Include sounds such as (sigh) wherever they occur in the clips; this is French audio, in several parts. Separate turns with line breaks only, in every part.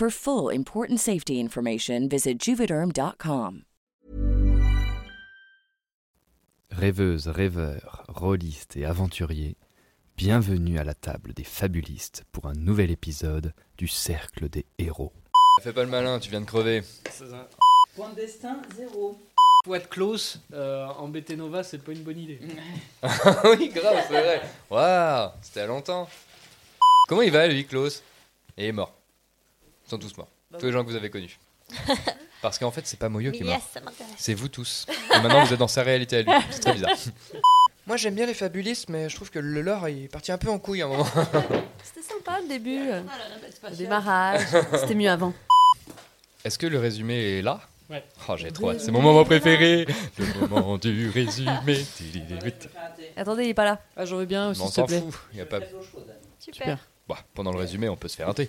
For full important safety information, visit juvederm.com.
Rêveuses, rêveurs, rôlistes et aventuriers, bienvenue à la table des fabulistes pour un nouvel épisode du Cercle des Héros.
Fais pas le malin, tu viens de crever.
Point de destin, zéro.
Faut être close, euh, embêter Nova, c'est pas une bonne idée. (laughs)
oui, grave, c'est vrai. Waouh, c'était à longtemps. Comment il va, lui, Klaus? Il est mort. Sont tous morts. Tous les gens que vous avez connus. (laughs) Parce qu'en fait, c'est pas Moyo qui est mort. C'est vous tous. Et maintenant, vous êtes dans sa réalité à lui. C'est très bizarre. (laughs) Moi, j'aime bien les fabulistes, mais je trouve que le lore il est parti un peu en couille à un moment. (laughs)
C'était sympa le début. euh,
Le
Le démarrage. C'était mieux avant.
Est-ce que le résumé est là?
Ouais.
Oh, j'ai trop hâte. C'est mon moment préféré. Le moment du résumé.
Attendez, il est pas là.
Ah, j'en veux bien aussi,
on
s'il te
s'en
plaît.
fout. Il y a pas...
Super.
Bah, pendant le résumé, on peut se faire un thé.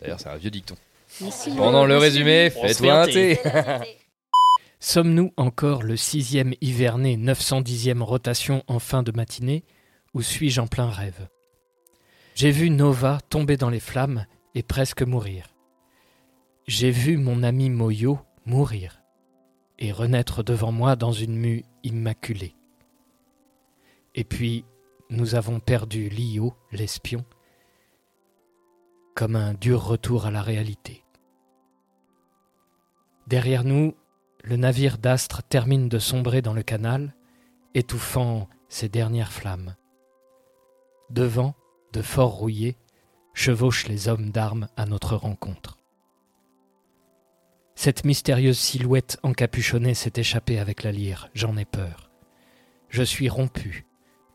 D'ailleurs, c'est un vieux dicton. Pendant le résumé, faites-toi
fait un
un thé.
Sommes-nous encore le sixième hiverné 910e rotation en fin de matinée, ou suis-je en plein rêve? J'ai vu Nova tomber dans les flammes et presque mourir. J'ai vu mon ami Moyo mourir et renaître devant moi dans une mue immaculée. Et puis, nous avons perdu Lio, l'espion, comme un dur retour à la réalité. Derrière nous, le navire d'Astre termine de sombrer dans le canal, étouffant ses dernières flammes. Devant, de fort rouillés, chevauchent les hommes d'armes à notre rencontre. Cette mystérieuse silhouette encapuchonnée s'est échappée avec la lyre, j'en ai peur. Je suis rompu,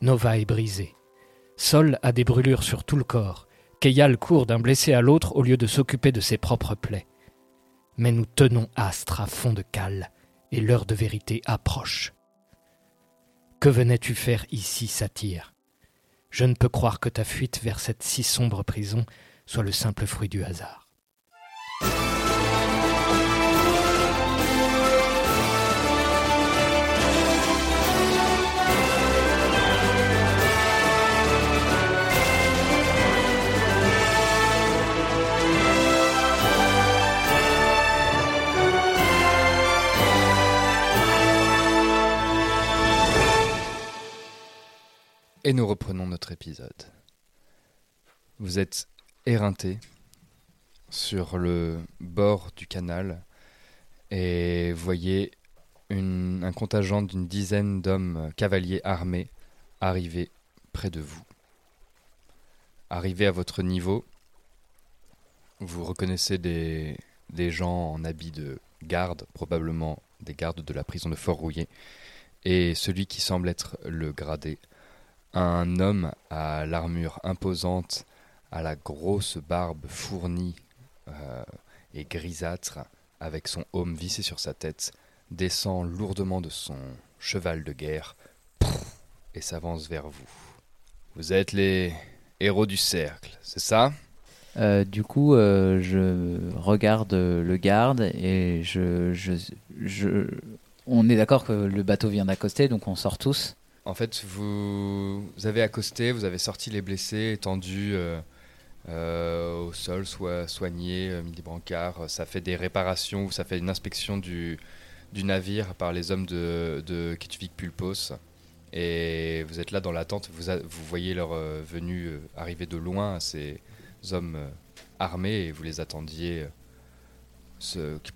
Nova est brisée. Sol a des brûlures sur tout le corps, Keyal court d'un blessé à l'autre au lieu de s'occuper de ses propres plaies. Mais nous tenons Astre à fond de cale, et l'heure de vérité approche. Que venais-tu faire ici, Satyre? Je ne peux croire que ta fuite vers cette si sombre prison soit le simple fruit du hasard.
Et nous reprenons notre épisode. Vous êtes éreinté sur le bord du canal et voyez un contingent d'une dizaine d'hommes cavaliers armés arriver près de vous. arrivé à votre niveau, vous reconnaissez des, des gens en habit de garde, probablement des gardes de la prison de Fort-Rouillé, et celui qui semble être le gradé, un homme à l'armure imposante, à la grosse barbe fournie euh, et grisâtre, avec son aume vissé sur sa tête, descend lourdement de son cheval de guerre et s'avance vers vous. Vous êtes les héros du cercle, c'est ça?
Euh, du coup, euh, je regarde le garde et je- on est d'accord que le bateau vient d'accoster, donc on sort tous.
En fait, vous, avez accosté, vous avez sorti les blessés, étendus euh, euh, au sol, soit soignés, euh, mis des brancards. Ça fait des réparations, ça fait une inspection du, navire par les hommes de, de Ketuvik Pulpos. Et vous êtes là dans l'attente, vous, vous voyez leur euh, venue arriver de loin, ces hommes armés, et vous les attendiez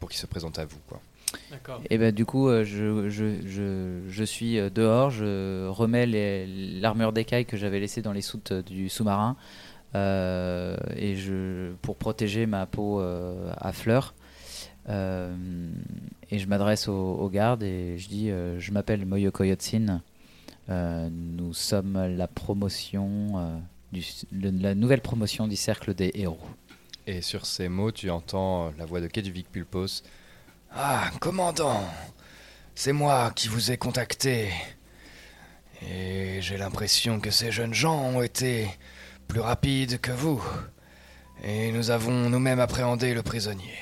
pour qu'ils se présentent à vous. Quoi.
Et ben du coup, euh, je, je, je, je suis euh, dehors, je remets les- l'armure d'écaille que j'avais laissée dans les soutes euh, du sous-marin euh, et je pour protéger ma peau euh, à fleurs. Euh, et je m'adresse aux, aux gardes et je dis euh, je m'appelle Moyoko Yotsin. Euh, nous sommes la promotion euh, du, le- la nouvelle promotion du cercle des héros.
Et sur ces mots, tu entends la voix de Keduvik Pulpos. Ah, commandant C'est moi qui vous ai contacté. Et j'ai l'impression que ces jeunes gens ont été plus rapides que vous. Et nous avons nous-mêmes appréhendé le prisonnier.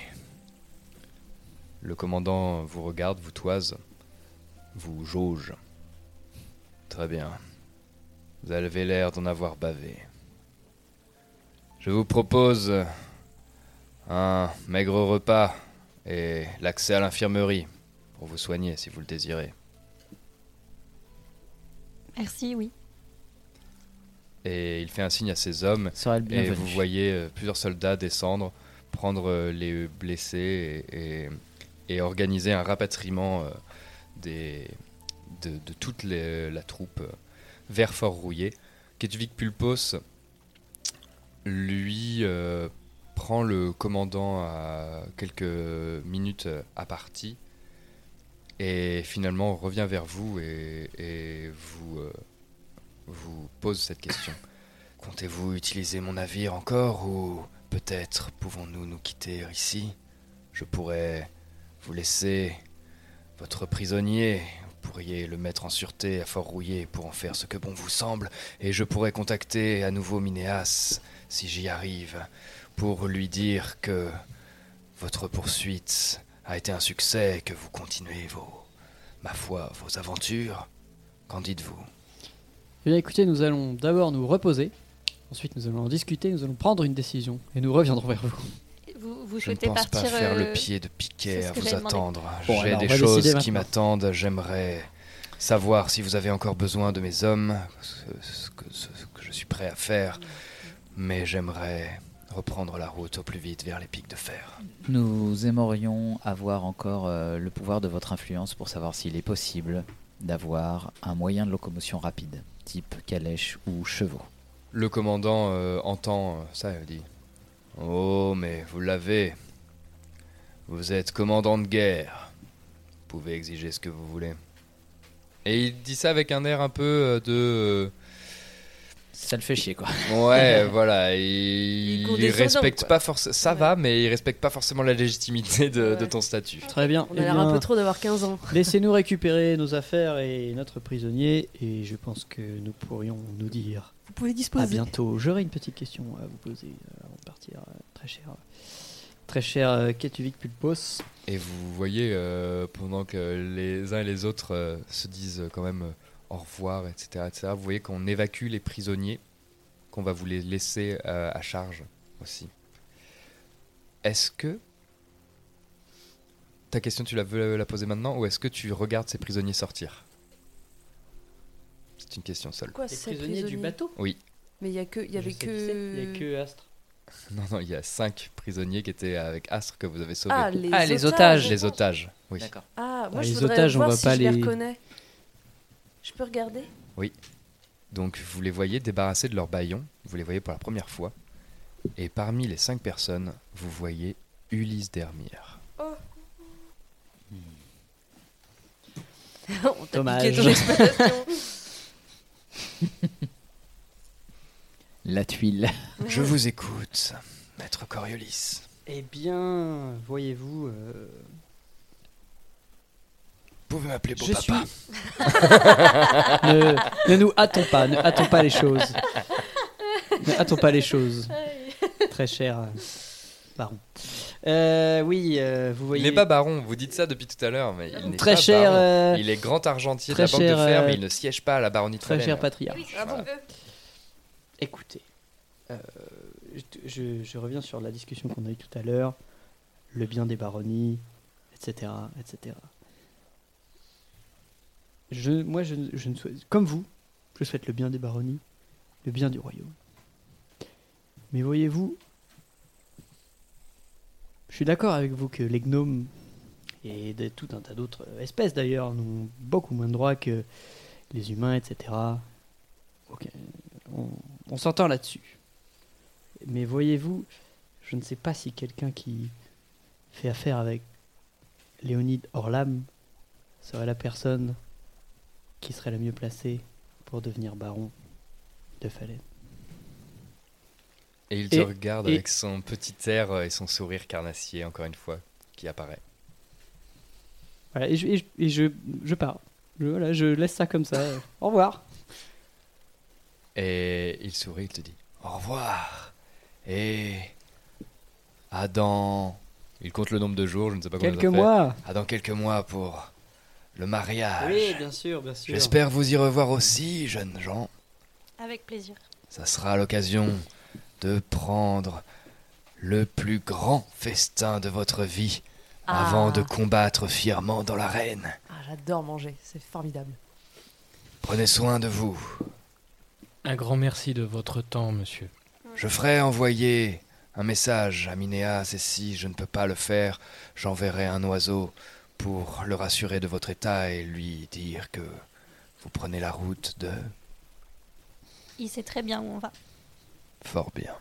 Le commandant vous regarde, vous toise, vous jauge. Très bien. Vous avez l'air d'en avoir bavé. Je vous propose un maigre repas et l'accès à l'infirmerie pour vous soigner si vous le désirez.
Merci, oui.
Et il fait un signe à ses hommes et vous voyez euh, plusieurs soldats descendre, prendre euh, les blessés et, et- et organiser un rapatriement euh, des, de, de toute les- la troupe vers Fort Rouillé. Kedvik Pulpos, lui, euh, prend le commandant à quelques minutes euh, à partie et finalement revient vers vous et, vous, euh, vous pose cette question. (coughs) Comptez-vous utiliser mon navire encore ou peut-être pouvons-nous nous quitter ici? Je pourrais vous laisser votre prisonnier. Vous pourriez le mettre en sûreté à Fort-Rouillé pour en faire ce que bon vous semble, et je pourrais contacter à nouveau Minéas, si j'y arrive, pour lui dire que votre poursuite a été un succès et que vous continuez vos, ma foi, vos aventures. Qu'en dites-vous?
Eh bien écoutez, nous allons d'abord nous reposer. Ensuite, nous allons en discuter, nous allons prendre une décision et nous reviendrons vers vous.
Vous, vous
Je ne pense pas faire
euh,
le pied de piquet à vous attendre.
Bon,
J'ai des choses qui m'attendent. J'aimerais savoir si vous avez encore besoin de mes hommes, ce, ce que, ce que je suis prêt à faire. Mais j'aimerais reprendre la route au plus vite vers les pics de fer.
Nous aimerions avoir encore euh, le pouvoir de votre influence pour savoir s'il est possible d'avoir un moyen de locomotion rapide, type calèche ou chevaux.
Le commandant euh, entend euh, ça et dit Oh, mais vous l'avez. Vous êtes commandant de guerre. Vous pouvez exiger ce que vous voulez. Et il dit ça avec un air un peu de. Euh,
Ça le fait chier, quoi.
Ouais, (laughs) voilà. Il, respecte pas forcément. Ça va, mais il respecte pas forcément la légitimité de, ton statut.
Très bien.
On
Eh
a l'air
bien,
un peu trop d'avoir 15 ans. (laughs)
Laissez-nous récupérer nos affaires et notre prisonnier et je pense que nous pourrions nous dire
Vous pouvez
à
disposer.
bientôt. J'aurais une petite question à vous poser euh, avant de partir, euh, très cher. Très cher euh, Ketuvik Pulpos.
Et vous voyez, euh, pendant que les uns et les autres euh, se disent quand même euh, au revoir, etc., etc., vous voyez qu'on évacue les prisonniers, qu'on va vous les laisser euh, à charge aussi. Est-ce que. Ta question, tu la veux la poser maintenant ou est-ce que tu regardes ces prisonniers sortir? C'est une question seule.
Quoi,
Les
c'est
prisonniers du bateau?
Oui.
Mais il y a que, il y avait que.
Il y a que Astre.
Non, non, il y a cinq prisonniers qui étaient avec Astre que vous avez sauvés.
Ah, les,
Ah, les
otages.
otages.
Les otages, oui.
D'accord.
Ah, moi
Ah,
je
les
voudrais
otages, on
voir
va
si
pas
je les
les-
reconnais. Je peux regarder?
Donc vous les voyez débarrassés de leur baillon, vous les voyez pour la première fois. Et parmi les cinq personnes, vous voyez Ulysse Dermire. (laughs)
On t'a
Dommage.
piqué ton exploitation. (laughs)
La tuile.
Je vous écoute, maître Coriolis.
Eh bien, voyez-vous, euh,
Vous pouvez m'appeler beau
je
papa.
suis. (laughs) ne, ne nous hâtons pas, ne hâtons pas les choses. Ne hâtons pas les choses, très cher euh, baron. Euh, oui, euh, vous voyez.
Il n'est pas baron, vous dites ça depuis tout à l'heure, mais il n'est
Très
pas
cher,
baron.
euh,
Il est grand argentier de
très
la banque
cher,
de fer, mais il ne siège pas à la baronnie de
Très cher patriarche.
Ah bon
Écoutez, euh, je, je- je reviens sur la discussion qu'on a eue tout à l'heure, le bien des baronnies, etc., etc. Je, moi, je, je ne souhaite, comme vous, je souhaite le bien des baronnies, le bien du royaume. Mais voyez-vous, je suis d'accord avec vous que les gnomes et de tout un tas d'autres espèces d'ailleurs n'ont beaucoup moins de droits que les humains, etc. Ok, on, on s'entend là-dessus. Mais voyez-vous, je ne sais pas si quelqu'un qui fait affaire avec Léonide Orlam serait la personne qui serait la mieux placée pour devenir baron de Falaise.
Et il te
Et-
regarde
et-
avec son petit air euh, et son sourire carnassier, encore une fois, qui apparaît.
Voilà, et je, et je, et je, je pars. Je, voilà, je laisse ça comme ça. Au revoir.
Et il sourit, il te dit Au revoir. Et. À dans. Il compte le nombre de jours, je ne sais pas combien
Quelques
fait.
mois.
À dans quelques mois pour le mariage.
Oui, bien sûr, bien sûr.
J'espère vous y revoir aussi, jeunes gens.
Avec plaisir.
Ça sera l'occasion de prendre le plus grand festin de votre vie
Ah.
avant de combattre fièrement dans l'arène.
Ah, j'adore manger, c'est formidable.
Prenez soin de vous.
Un grand merci de votre temps, monsieur.
Je ferai envoyer un message à Minéas et si je ne peux pas le faire, j'enverrai un oiseau pour le rassurer de votre état et lui dire que vous prenez la route de
Il sait très bien où on va.
fort bien.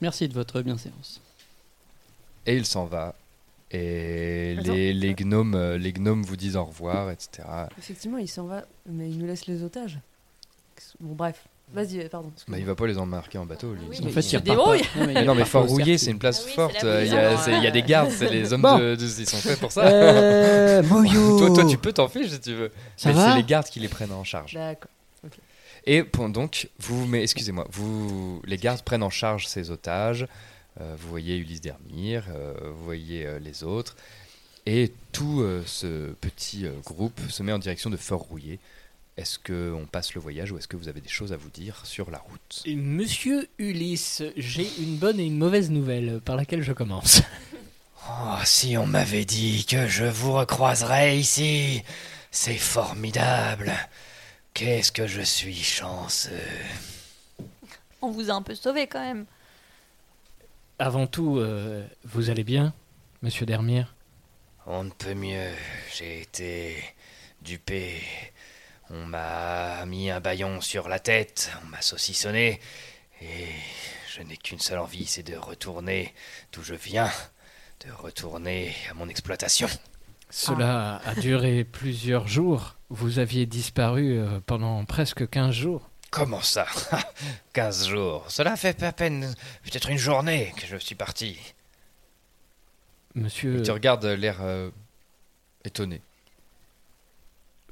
Merci de votre bienséance.
Et il s'en va. Et les, les gnomes, euh, les gnomes vous disent au revoir, etc.
Effectivement, il s'en va, mais il nous laisse les otages. Bon, bref. Vas-y, euh, pardon.
Bah, il va pas les embarquer en bateau, lui.
Oui,
Ils
mais
sont-
il se débrouille.
Non, mais
Mais
il
non, mais Fort Rouillé, c'est une place
Ah oui,
forte.
la
Il y, a, il y a des gardes, c'est les (laughs) hommes
Bon.
de, de- Ils sont faits pour ça.
Euh, (laughs)
toi, toi, tu peux t'en ficher si tu veux.
Ça
mais c'est les gardes qui les prennent en charge.
D'accord.
Et pour- donc, vous, mais excusez-moi, vous, les gardes prennent en charge ces otages. Euh, vous voyez Ulysse Dermire, euh, vous voyez euh, les autres, et tout euh, ce petit euh, groupe se met en direction de Fort Rouillé. Est-ce que on passe le voyage ou est-ce que vous avez des choses à vous dire sur la route?
Et Monsieur Ulysse, j'ai une bonne et une mauvaise nouvelle par laquelle je commence. (laughs)
Oh, si on m'avait dit que je vous recroiserais ici, c'est formidable. Qu'est-ce que je suis chanceux.
On vous a un peu sauvé quand même.
Avant tout, euh, vous allez bien, Monsieur Dermire?
On ne peut mieux. J'ai été dupé. On m'a mis un baillon sur la tête, on m'a saucissonné, et je n'ai qu'une seule envie, c'est de retourner d'où je viens, de retourner à mon exploitation.
Cela a duré plusieurs jours. Vous aviez disparu euh, pendant presque 15 jours.
Comment ça? (laughs) 15 jours. Cela fait à peine peut-être une journée que je suis parti.
Monsieur,
Il te regarde euh, l'air euh, étonné.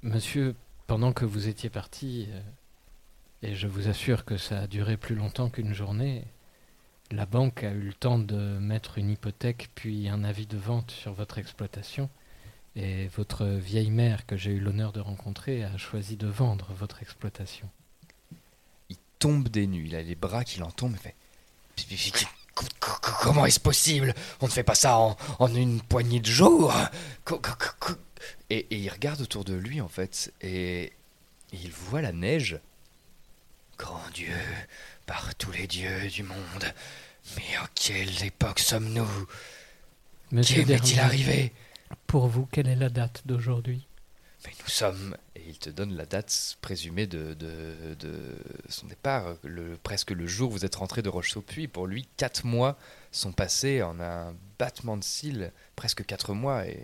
monsieur, pendant que vous étiez parti, euh, et je vous assure que ça a duré plus longtemps qu'une journée, la banque a eu le temps de mettre une hypothèque puis un avis de vente sur votre exploitation. Et votre vieille mère que j'ai eu l'honneur de rencontrer a choisi de vendre votre exploitation.
Il tombe des nues, il a les bras qui l'en tombent, il fait
Co- co- co- Comment est-ce possible? On ne fait pas ça en, en une poignée de jours?
Et, et il regarde autour de lui en fait, et, il voit la neige.
Grand Dieu, par tous les dieux du monde, mais en quelle époque sommes-nous?
Monsieur
Qu'est- m'est-il
Dermot,
arrivé?
Pour vous, quelle est la date d'aujourd'hui?
Mais nous sommes, et
il te donne la date présumée de, de- de son départ, le, presque le jour où vous êtes rentré de Roche-sur-Puy. Pour lui, quatre mois sont passés en un battement de cils, presque quatre mois, et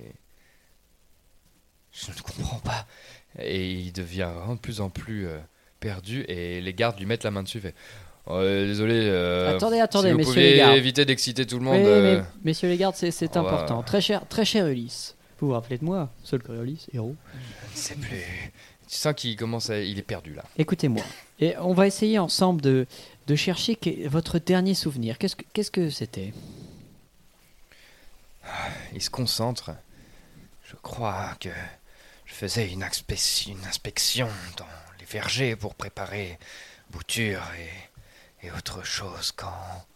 je ne comprends pas. Et il devient de plus en plus euh, perdu, et les gardes lui mettent la main dessus. fait, Oh, euh, désolé. euh,
Attendez, attendez,
si vous
messieurs les gardes.
éviter d'exciter tout le monde.
Oui,
euh,
mais- messieurs les gardes, c'est- c'est
va-
important. Très cher, très cher Ulysse. Vous vous rappelez de moi, seul Coriolis, héros.
Je ne sais plus. Tu sens qu'il commence à. Il est perdu là.
Écoutez-moi. Et on va essayer ensemble de, de chercher que- votre dernier souvenir. Qu'est-ce que qu'est-ce que c'était?
Il se concentre.
Je crois que je faisais une, inspec- une inspection dans les vergers pour préparer boutures et, et autre chose quand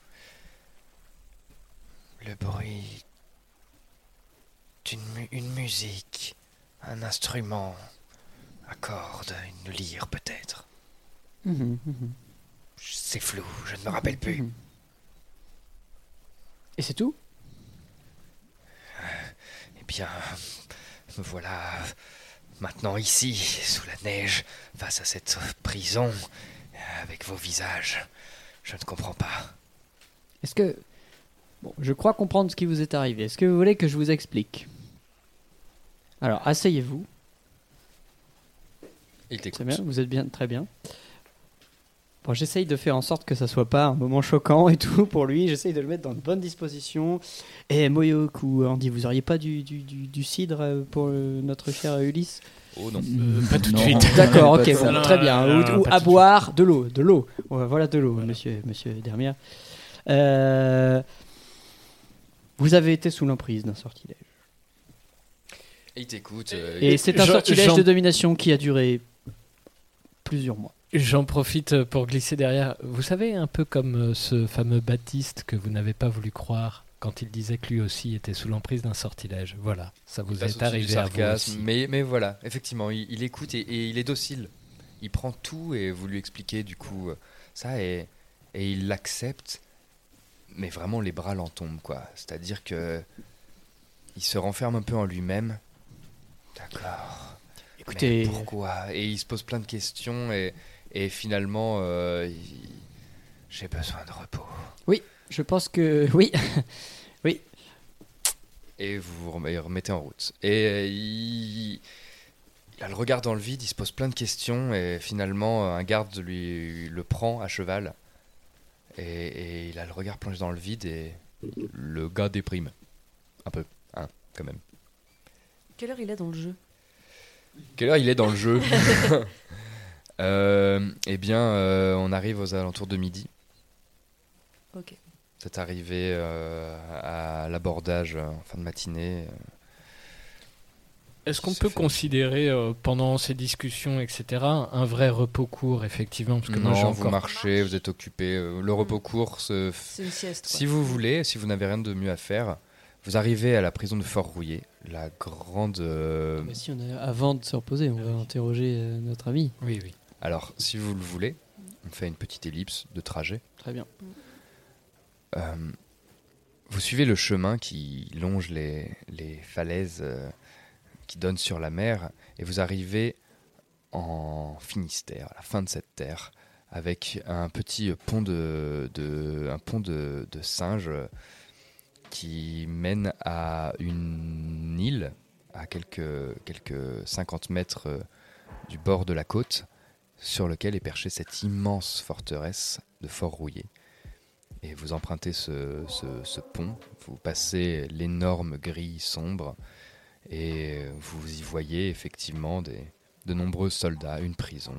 le bruit d'une mu- une musique, un instrument, un corde, une lyre peut-être.
Mhm, mhm.
C'est flou, je ne me rappelle plus.
Mhm. Et c'est tout?
Eh bien, me voilà maintenant ici, sous la neige, face à cette prison, avec vos visages. Je ne comprends pas.
Est-ce que bon, je crois comprendre ce qui vous est arrivé. Est-ce que vous voulez que je vous explique? Alors, asseyez-vous.
Il
Très
t'écoute.
bien, vous êtes bien, très bien. Bon, j'essaye de faire en sorte que ça soit pas un moment choquant et tout pour lui. J'essaye de le mettre dans de bonnes dispositions. Et Moyok ou Andy, vous auriez pas du, du, du- du cidre euh, pour euh, notre cher Ulysse?
Oh non.
pas tout de suite. (laughs)
D'accord, ok, bon, très bien.
Non,
Ou,
non,
ou
pas
à boire de l'eau, de l'eau. Voilà de l'eau, monsieur, monsieur Dermière. Euh, vous avez été sous l'emprise d'un sortilège.
Et il t'écoute. euh,
Et c'est un
Jean-
sortilège
Jean-
de domination qui a duré plusieurs mois.
J'en profite pour glisser derrière. Vous savez, un peu comme euh, ce fameux Baptiste que vous n'avez pas voulu croire quand il disait que lui aussi était sous l'emprise d'un sortilège. Voilà, ça vous est arrivé à vous
sarcasme,
aussi.
Mais, mais voilà, effectivement, il, il écoute et, et il est docile. Il prend tout et vous lui expliquez du coup euh, ça et, et il l'accepte. Mais vraiment, les bras l'en tombent, quoi. C'est-à-dire que il se renferme un peu en lui-même. D'accord.
Écoutez-
Mais pourquoi? Et il se pose plein de questions et, et finalement, euh,
J'ai besoin de repos.
Oui, je pense que (laughs) oui. oui.
et vous vous remet- remettez en route. Et euh, il, il a le regard dans le vide, il se pose plein de questions et finalement un garde lui le prend à cheval et, et il a le regard plongé dans le vide et le gars déprime un peu, hein, quand même.
Quelle heure il est dans le jeu?
Quelle heure il est dans le jeu? (laughs) Eh bien, euh, on arrive aux alentours de midi.
Ok.
C'est arrivé euh, à l'abordage euh, en fin de matinée. euh,
Est-ce qu'on peut
fait-
considérer euh, pendant ces discussions, etc., un vrai repos court, effectivement parce que moi,
non, vous
encore-
marchez, vous êtes occupé. euh, Le repos court se
C'est une sieste. quoi.
Si vous voulez, si vous n'avez rien de mieux à faire, vous arrivez à la prison de Fort-Rouillé, la grande. euh,
Mais si on a, avant de se reposer, on va interroger euh, notre ami.
Oui, oui.
Alors, si vous le voulez, on fait une petite ellipse de trajet.
Très bien.
Euh, vous suivez le chemin qui longe les, les falaises euh, qui donnent sur la mer et vous arrivez en Finistère, à la fin de cette terre, avec un petit pont de, de- un pont de, de singes euh, qui mène à une île à quelques, quelques 50 mètres euh, du bord de la côte, sur lequel est perchée cette immense forteresse de Fort-Rouillé. Et vous empruntez ce, ce- ce pont, vous passez l'énorme grille sombre, et vous y voyez effectivement des, de nombreux soldats, une prison.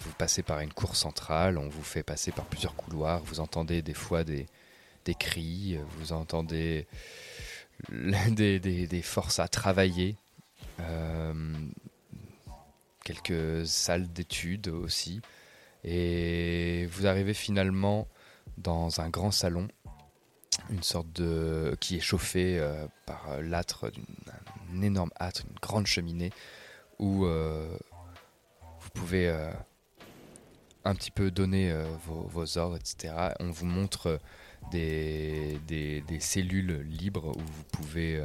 Vous passez par une cour centrale, on vous fait passer par plusieurs couloirs, vous entendez des fois des, des cris, vous entendez (laughs) des, des- des forces à travailler, euh, quelques salles d'études aussi, et vous arrivez finalement dans un grand salon, une sorte de qui est chauffé euh, par l'âtre d'une un énorme âtre, une grande cheminée où euh, vous pouvez euh, un petit peu donner vos, ordres, etc. On vous montre des, des, cellules libres où vous pouvez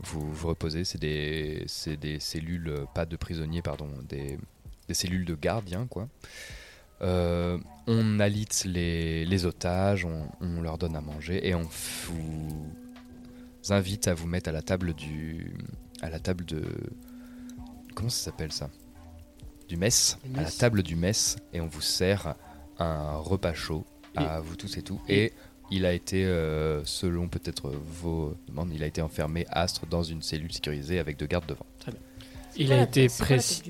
vous vous reposez. C'est des, c'est des cellules, euh, pas de prisonniers, pardon, des, des cellules de gardiens, quoi. Euh, on alite les, les otages, on, on leur donne à manger et on vous invite à vous mettre à la table du, à la table de, comment ça s'appelle ça? Du mess, à la table du mess et on vous sert un repas chaud à vous tous et tout. Et il a été, euh, selon peut-être vos demandes, il a été enfermé astre dans une cellule sécurisée avec deux gardes devant.
Très bien.
C'est
Il a été précis.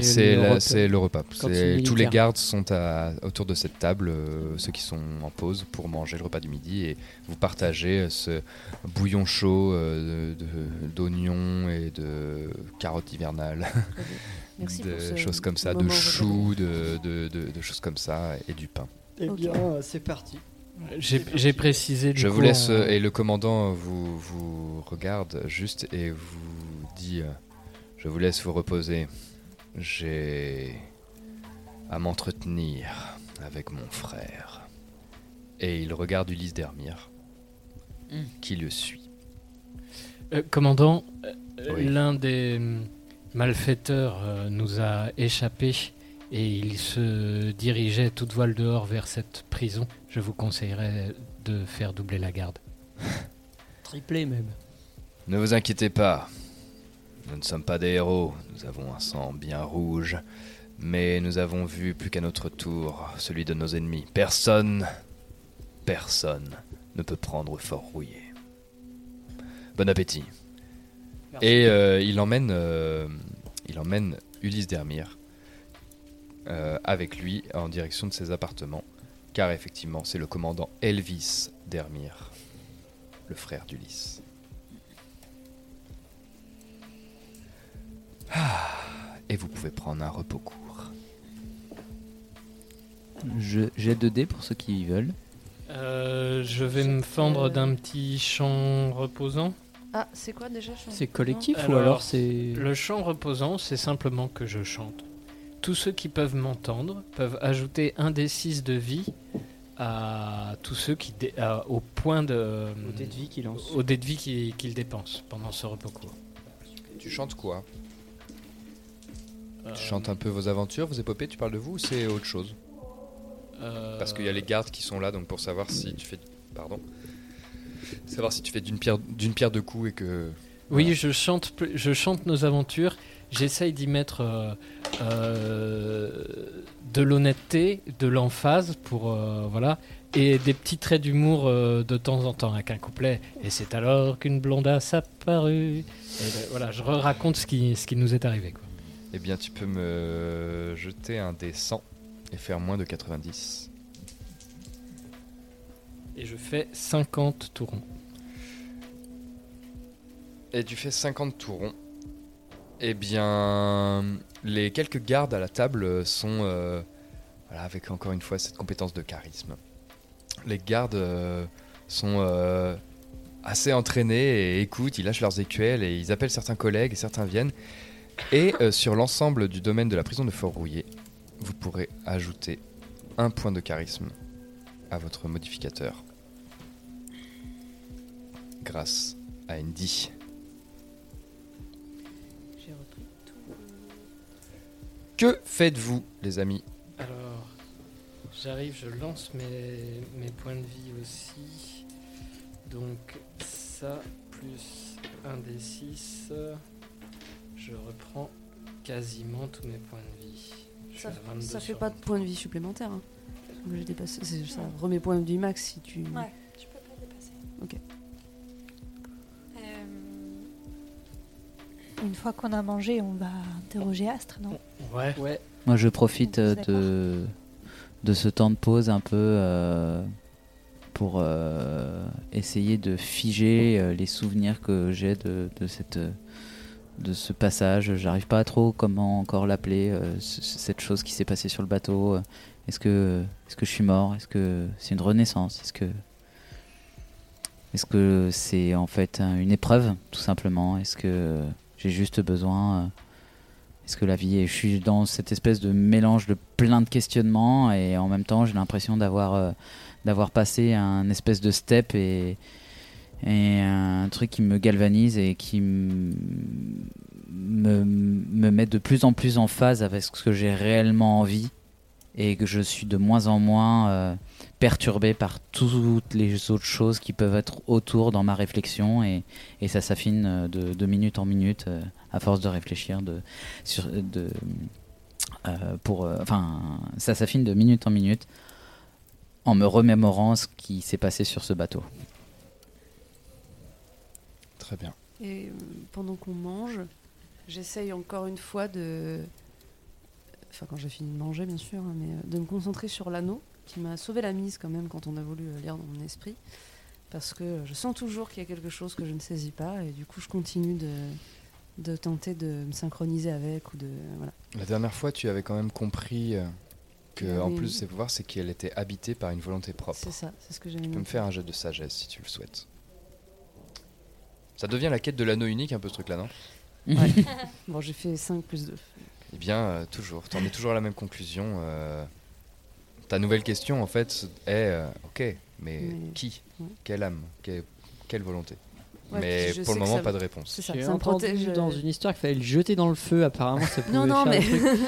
C'est
le repas.
le Tous les gardes sont à- autour de cette table, euh, ceux qui sont en pause pour manger le repas du midi et vous partagez ce bouillon chaud euh, d'oignons et de carottes hivernales, (laughs) de choses comme ça, de choux, de, de- de- de choses comme ça et du pain.
Eh bien, c'est parti.
J'ai précisé du
Je
coup,
vous laisse
en-
euh, et le commandant vous, vous regarde juste et vous dit euh, Je vous laisse vous reposer. J'ai à m'entretenir avec mon frère. Et il regarde Ulysse Dermire
Hmm.
qui le suit.
Euh, commandant, euh,
Oui.
l'un des malfaiteurs euh, nous a échappé et il se dirigeait toute voile dehors vers cette prison. Je vous conseillerais de faire doubler la garde. (laughs)
Triplé même.
Ne vous inquiétez pas. Nous ne sommes pas des héros. Nous avons un sang bien rouge. Mais nous avons vu plus qu'à notre tour celui de nos ennemis. Personne, personne ne peut prendre Fort Rouillé. Bon appétit.
Merci.
Et euh, il emmène, euh, il emmène Ulysse Dermire euh, avec lui en direction de ses appartements, car effectivement c'est le commandant Elvis Dermire, le frère d'Ulysse. Ah, et vous pouvez prendre un repos court.
Je- J'ai 2 dés pour ceux qui veulent.
Euh, je vais me fendre d'un petit chant reposant.
Ah, c'est quoi déjà
C'est collectif ou
Alors,
alors c'est.
Le chant reposant, c'est simplement que je chante. Tous ceux qui peuvent m'entendre peuvent ajouter un des 6 de vie à tous ceux qui dé- à- au point de
Au dé de vie qu'il lance.
au dé de vie qu'ils qu'ils dépensent pendant ce repos court.
Tu chantes quoi?
Euh,
Tu chantes un peu vos aventures, vos épopées, tu parles de vous ou c'est autre chose?
Euh,
Parce qu'il y a les gardes qui sont là, donc pour savoir si tu fais... Pardon Savoir si tu fais d'une pierre, d'une pierre deux coups et que...
Oui, je chante, je chante nos aventures. J'essaye d'y mettre euh, euh, de l'honnêteté, de l'emphase pour euh, voilà, et des petits traits d'humour de temps en temps avec un couplet. Et c'est alors qu'une blondasse apparut. Et ben, voilà, je raconte ce qui, ce qui nous est arrivé. Quoi.
Eh bien, tu peux me jeter un des 100 et faire moins de 90.
Et je fais 50 tourons.
Et tu fais 50 tourons. Eh bien, les quelques gardes à la table sont, euh, voilà, avec encore une fois cette compétence de charisme. Les gardes euh, sont euh, assez entraînés et écoutent, ils lâchent leurs écuelles et ils appellent certains collègues et certains viennent. Et sur l'ensemble du domaine de la prison de Fort-Rouillé, vous pourrez ajouter un point de charisme à votre modificateur grâce à Andy. Que faites-vous, les amis
Alors, j'arrive, je lance mes, mes points de vie aussi. Donc, ça, plus un des 6, je reprends quasiment tous mes points de vie. Je
Ça,
à 22
ça fait pas de points de vie supplémentaires. Hein. Donc J'ai dépassé. Ça remet points de vie max si tu.
Ouais, tu peux pas dépasser.
Ok.
Une fois qu'on a mangé, on va interroger Astre, non
Ouais.
Ouais.
Moi, je profite euh, de, de ce temps de pause un peu euh, pour euh, essayer de figer euh, les souvenirs que j'ai de, de, cette, euh, de ce passage. J'arrive pas à trop comment encore l'appeler, euh, cette chose qui s'est passée sur le bateau. Est-ce que, est que je suis mort? Est-ce que c'est une renaissance? Est-ce que est-ce que c'est en fait un- une épreuve, tout simplement? Est-ce que j'ai juste besoin euh, Est-ce que la vie est... Je suis dans cette espèce de mélange de plein de questionnements et en même temps j'ai l'impression d'avoir euh, passé un espèce de step et, et un truc qui me galvanise et qui me, me met de plus en plus en phase avec ce que j'ai réellement envie et que je suis de moins en moins euh, perturbé par toutes les autres choses qui peuvent être autour dans ma réflexion et, et ça s'affine euh, de, de minute en minute euh, à force de réfléchir de, sur, de, euh, pour, euh, enfin, ça s'affine de minute en minute en me remémorant ce qui s'est passé sur ce bateau.
Très bien.
Et pendant qu'on mange, j'essaye encore une fois de. Enfin, quand j'ai fini de manger, bien sûr, hein, mais euh, de me concentrer sur l'anneau qui m'a sauvé la mise quand même quand on a voulu euh, lire dans mon esprit. Parce que je sens toujours qu'il y a quelque chose que je ne saisis pas et du coup, je continue de, de tenter de me synchroniser avec ou de. Voilà.
La dernière fois, tu avais quand même compris euh, que, en plus de ses pouvoirs, c'est qu'elle était habitée par une volonté propre.
C'est ça, c'est ce que j'avais
Tu peux me faire un jet de sagesse si tu le souhaites. Ça devient la quête de l'anneau unique, un peu ce truc-là, non?
Ouais. (laughs) bon, j'ai fait 5 plus 2.
Eh bien, euh, toujours. T'en es toujours à la même conclusion. euh, ta nouvelle question, en fait, est euh, ok, mais
Mais-
qui?
Ouais.
Quelle âme? Quelle, quelle volonté?
Ouais,
Mais pour le moment,
ça
pas de réponse.
C'est ça, ça protège.
dans une histoire qu'il fallait le jeter dans le feu, apparemment ça
Non, non,
faire
mais. (laughs)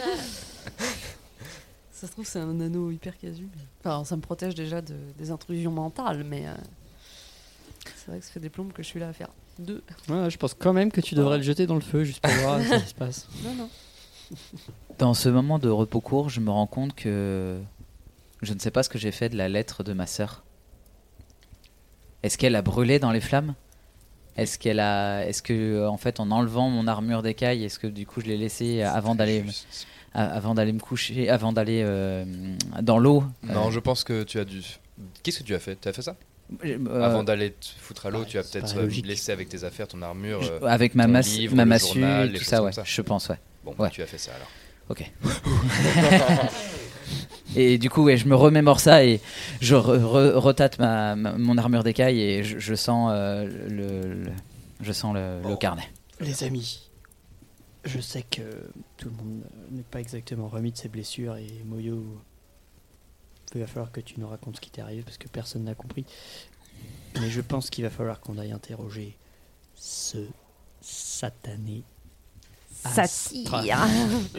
ça se trouve, c'est un anneau hyper casu. Enfin, ça me protège déjà de, des intrusions mentales, mais. euh, C'est vrai que ça fait des plombes que je suis là à faire deux.
Ouais, je pense quand même que tu devrais le jeter dans le feu juste pour voir ce qui se passe.
Non, non.
Dans ce moment de repos court, je me rends compte que je ne sais pas ce que j'ai fait de la lettre de ma sœur. Est-ce qu'elle a brûlé dans les flammes? Est-ce qu'elle a, est-ce que en fait en enlevant mon armure d'écaille, est-ce que du coup je l'ai laissé avant d'aller, avant d'aller me coucher, avant d'aller euh, dans l'eau
Non,
Euh,
je pense que tu as dû. Qu'est-ce que tu as fait? Tu as fait ça?
Euh,
Avant d'aller te foutre à l'eau,
ouais,
tu as peut-être euh, laissé avec tes affaires, ton armure.
je-
euh,
avec ma, masse,
livre,
ma massue
journal,
tout ça, ouais. Je pense, ouais.
Bon,
ouais.
tu as fait ça alors.
Ok. (laughs) et du coup, ouais, je me remémore ça et je re- re- retate ma, ma- mon armure d'écaille et je, je sens euh, le, le- je sens le, le carnet.
Les amis, je sais que tout le monde n'est pas exactement remis de ses blessures et Moyo, il va falloir que tu nous racontes ce qui t'est arrivé parce que personne n'a compris. Mais je pense qu'il va falloir qu'on aille interroger ce satané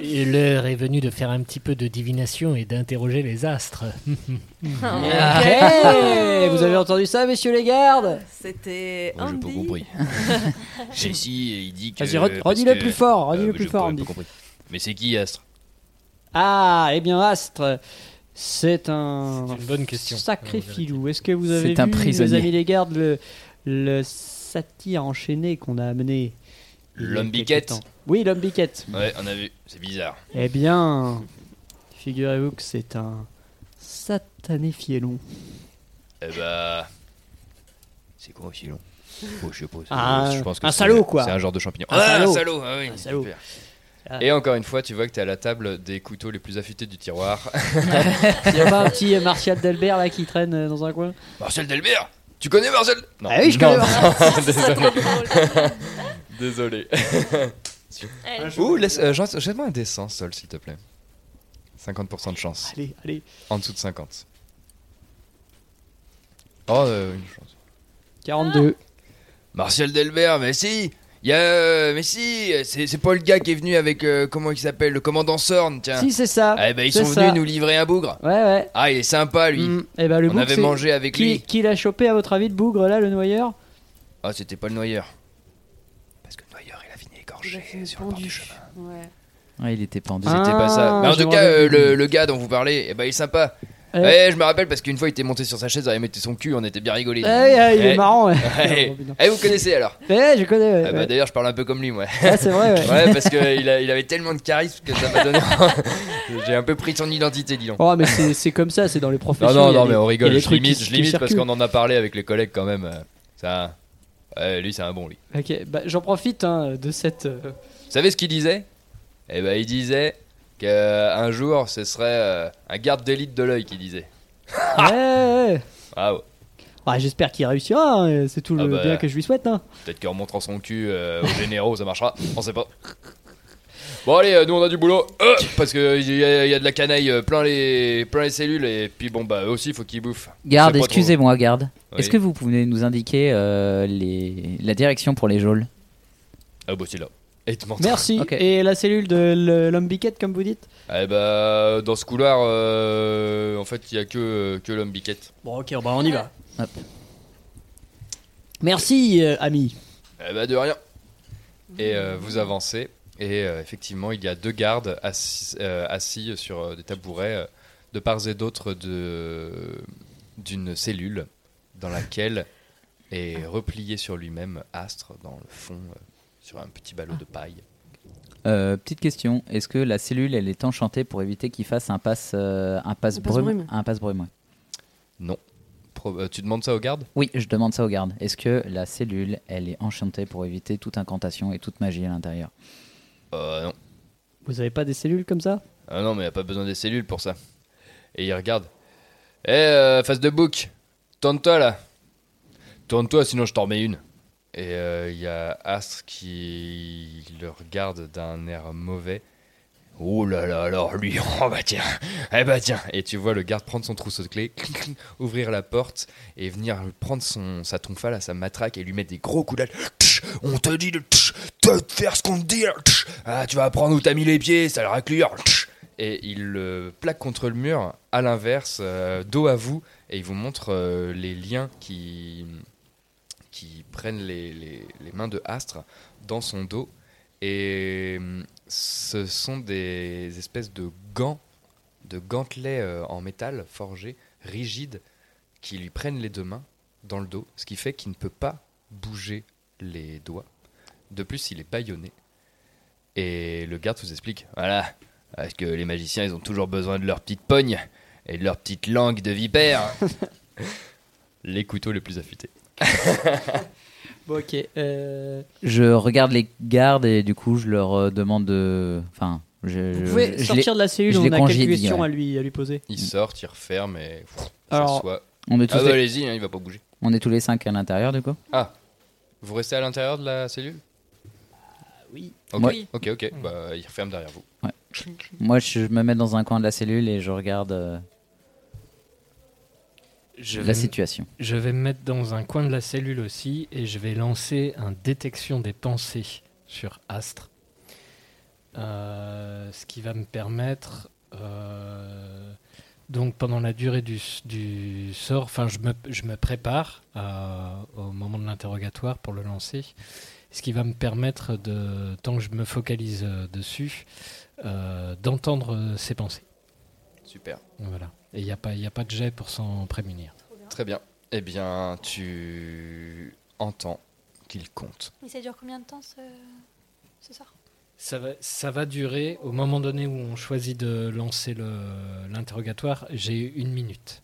Et l'heure est venue de faire un petit peu de divination et d'interroger les astres. (laughs)
Ah, hey vous avez entendu ça, messieurs les gardes?
C'était.
Moi, j'ai pas compris. (laughs) Jessie, il dit que.
Vas-y, redis-le plus fort, redis-le
Euh,
plus fort, Andy.
Mais c'est qui Astre?
Ah, eh bien, Astre, c'est un
C'est une bonne question.
sacré filou. Est-ce que vous avez
C'est un
vu,
prisonnier.
les amis les gardes, le, le satyre enchaîné qu'on a amené
L'homme biquette.
Oui, l'homme biquette.
Ouais, on a vu. C'est bizarre.
Eh bien, figurez-vous que c'est un satané fielon.
Eh bah. C'est quoi aussi long Oh, je sais pas. c'est-
Un-
je pense que
un
c'est-
salaud, quoi.
C'est un genre de champignon.
Un
ah,
salaud.
un salaud ah oui,
Un salaud.
super.
Ah.
Et encore une fois, tu vois que tu es à la table des couteaux les plus affûtés du tiroir. (laughs)
Il n'y a pas un petit Martial Delbert là qui traîne euh, dans un coin?
Marcel Delbert? Tu connais Marcel Non.
Ah oui, je connais (laughs)
non, (laughs) Désolé. (laughs) Ouh, laisse, euh, Jean- jette-moi un dessin, Sol, s'il te plaît. 50% de chance.
Allez, allez.
En dessous de 50. Oh, euh, une chance.
42.
Martial Delbert, mais si il y a, euh, mais si, c'est c'est pas le gars qui est venu avec, euh, comment il s'appelle, le commandant Sorn, tiens.
Si, c'est ça.
Ah, eh ben, ils
c'est
sont
ça.
venus nous livrer un bougre.
Ouais, ouais.
Ah, il est sympa, lui.
Mm, eh ben, le
On avait
c'est-
mangé avec
qui,
lui.
Qui l'a chopé à votre avis, le bougre là, le noyeur?
Ah, c'était pas le noyeur. Parce que le noyeur, fini sur le bord du
pendu.
chemin.
Ouais.
Ouais, il était pendu.
Ah,
C'était pas ça. Mais en
je
tout
me
cas,
rappelle
euh, le, le gars dont vous parlez, eh ben, il est sympa.
Eh.
Ouais, je me rappelle parce qu'une fois il était monté sur sa chaise, il avait mis son cul, on était bien rigolé.
Eh, eh, il est marrant, ouais. (laughs)
Ouais.
Oh.
Eh, vous connaissez alors?
Eh, je connais, ouais.
Ah bah,
ouais.
D'ailleurs, je parle un peu comme lui, moi.
Ah, c'est vrai, ouais. (laughs)
Ouais, parce qu'il il avait tellement de charisme que ça m'a donné. (laughs) J'ai un peu pris son identité, dis donc.
Oh, mais c'est c'est comme ça, c'est dans les professions.
Non, non,
il y a
non,
des-
mais on
il y a
rigole.
des
Je
trucs
limite,
qui-
je
qui
limite parce
circulent.
qu'on en a parlé avec les collègues quand même. euh, Ça. Ouais, lui, c'est un bon, lui.
Ok, bah, j'en profite hein, de cette. euh,
Vous savez ce qu'il disait? Eh ben, il disait qu'un jour, ce serait euh, un garde d'élite de l'œil qui disait. (laughs)
ouais, ouais.
Waouh.
Ah, J'espère qu'il réussira, hein, c'est tout
Ah
le
bah.
bien que je lui souhaite. Hein.
Peut-être qu'en montrant son cul euh, aux généraux, ça marchera. On sait pas. Bon allez, euh, nous on a du boulot euh, parce que il y, a il y a de la canaille euh, plein les plein les cellules et puis bon bah eux aussi il faut qu'ils bouffent.
Garde,
C'est pas trop-
excusez-moi, garde.
Oui.
Est-ce que vous pouvez nous indiquer euh, les... la direction pour les geôles?
Ah bah c'est là. Et il te montre.
Merci.
Ok.
Et la cellule de l'homme biquette, comme vous dites?
Eh bah dans ce couloir, euh, en fait il y a que que l'homme biquette.
Bon, ok, bah on y va.
Hop.
Merci, euh, ami.
Eh bah de rien. Et euh, vous avancez et euh, effectivement il y a deux gardes assis, euh, assis sur euh, des tabourets euh, de part et d'autre de d'une cellule dans laquelle est replié sur lui-même Astre dans le fond euh, sur un petit ballot de paille.
Euh, Petite question, est-ce que la cellule elle est enchantée pour éviter qu'il fasse un passe, euh, un passe brume, un passe brume ouais.
Non. Pro- euh, tu demandes ça aux gardes?
Oui, je demande ça aux gardes. Est-ce que la cellule elle est enchantée pour éviter toute incantation et toute magie à l'intérieur?
Euh non.
Vous avez pas des cellules comme ça
Ah non, mais y a pas besoin des cellules pour ça. Et il regarde. Eh, euh, face de bouc, tourne-toi là. Tourne-toi, sinon je t'en remets une. Et euh, il y a Astre qui le regarde d'un air mauvais. Oh là là, alors lui, (laughs) oh bah tiens, eh bah tiens. Et tu vois le garde prendre son trousseau de clés, ouvrir la porte et venir prendre son, sa tonfa, là, sa matraque et lui mettre des gros coups. Tch, On te dit de, faire ce qu'on te dit. Ah, tu vas apprendre où t'as mis les pieds, ça le raclure. Et il le plaque contre le mur, à l'inverse, euh, dos à vous, et il vous montre euh, les liens qui, qui prennent les, les- les mains de Astre dans son dos. Et hum, ce sont des espèces de gants, de gantelets euh, en métal forgés, rigides, qui lui prennent les deux mains dans le dos, ce qui fait qu'il ne peut pas bouger les doigts. De plus, il est bâillonné. Et le garde vous explique, voilà, parce que les magiciens, ils ont toujours besoin de leur petite pogne et de leur petite langue de vipère. (laughs) les couteaux les plus affûtés. (laughs)
Bon, ok. euh,
Je regarde les gardes et du coup je leur euh, demande de. Enfin, je.
Vous
je-
pouvez
je
sortir de la cellule, on a quelques questions
ouais.
à, lui, à lui poser.
Il sort, il referme et pff,
Alors,
s'assoit.
On est tous
Ah bah
les-
allez-y, hein, il va pas bouger.
On est tous les cinq à l'intérieur du coup
Ah, vous restez à l'intérieur de la cellule?
Oui.
Ok,
Oui.
ok, ok. Bah, il referme derrière vous.
Ouais. Moi je me mets dans un coin de la cellule et je regarde euh,
Je
la situation.
je vais me mettre dans un coin de la cellule aussi et je vais lancer un détection des pensées sur Astre. Euh, ce qui va me permettre, euh, donc pendant la durée du, du sort, enfin je me, je me prépare au moment de l'interrogatoire pour le lancer, ce qui va me permettre, de, tant que je me focalise euh, dessus, euh, d'entendre euh, ses pensées.
Super.
Voilà. Et il n'y a, pas- y a pas de jet pour s'en prémunir.
Très bien. Eh bien, tu entends qu'il compte.
Et ça dure combien de temps ce, ce sort?
Ça va, ça va durer, au moment donné où on choisit de lancer l'interrogatoire, j'ai une minute.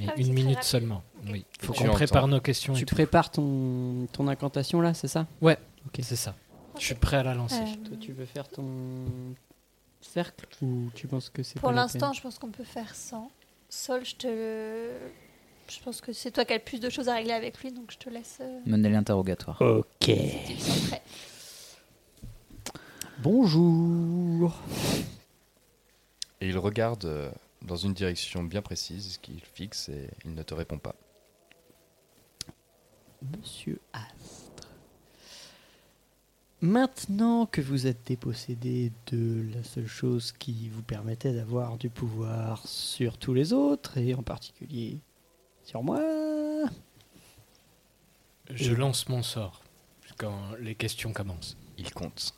Mais
Ah oui,
une minute seulement. Oui.
Et
faut
tu
qu'on prépare nos questions.
Tu prépares ton, ton incantation là, c'est ça?
Ouais,
Ok.
c'est ça. Je suis prêt à la lancer.
Euh,
Toi, tu veux faire ton cercle ou tu penses que c'est
Pour l'instant, je pense qu'on peut faire sans. Sol, je te le. Je pense que c'est toi qui as le plus de choses à régler avec lui, donc je te laisse. euh,
Mener l'interrogatoire.
Ok. Bonjour.
Et il regarde euh, dans une direction bien précise qu'il fixe et il ne te répond pas.
Monsieur Astre. Maintenant que vous êtes dépossédé de la seule chose qui vous permettait d'avoir du pouvoir sur tous les autres, et en particulier sur moi,
Je lance mon sort quand les questions commencent.
Il compte.